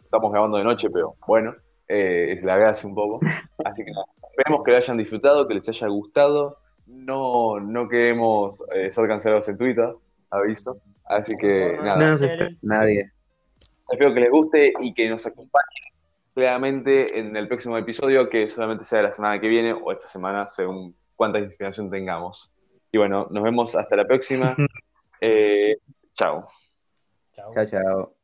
Estamos grabando de noche, pero bueno, eh, la verdad hace un poco. Así que nada, esperemos que lo hayan disfrutado, que les haya gustado. No, no queremos eh, ser cancelados en Twitter, aviso. Así que No, nada, no Nadie. espero que les guste y que nos acompañen claramente en el próximo episodio, que solamente sea la semana que viene o esta semana, según cuánta inspiración tengamos. Y bueno, nos vemos hasta la próxima. Eh, chao. Chao, chao.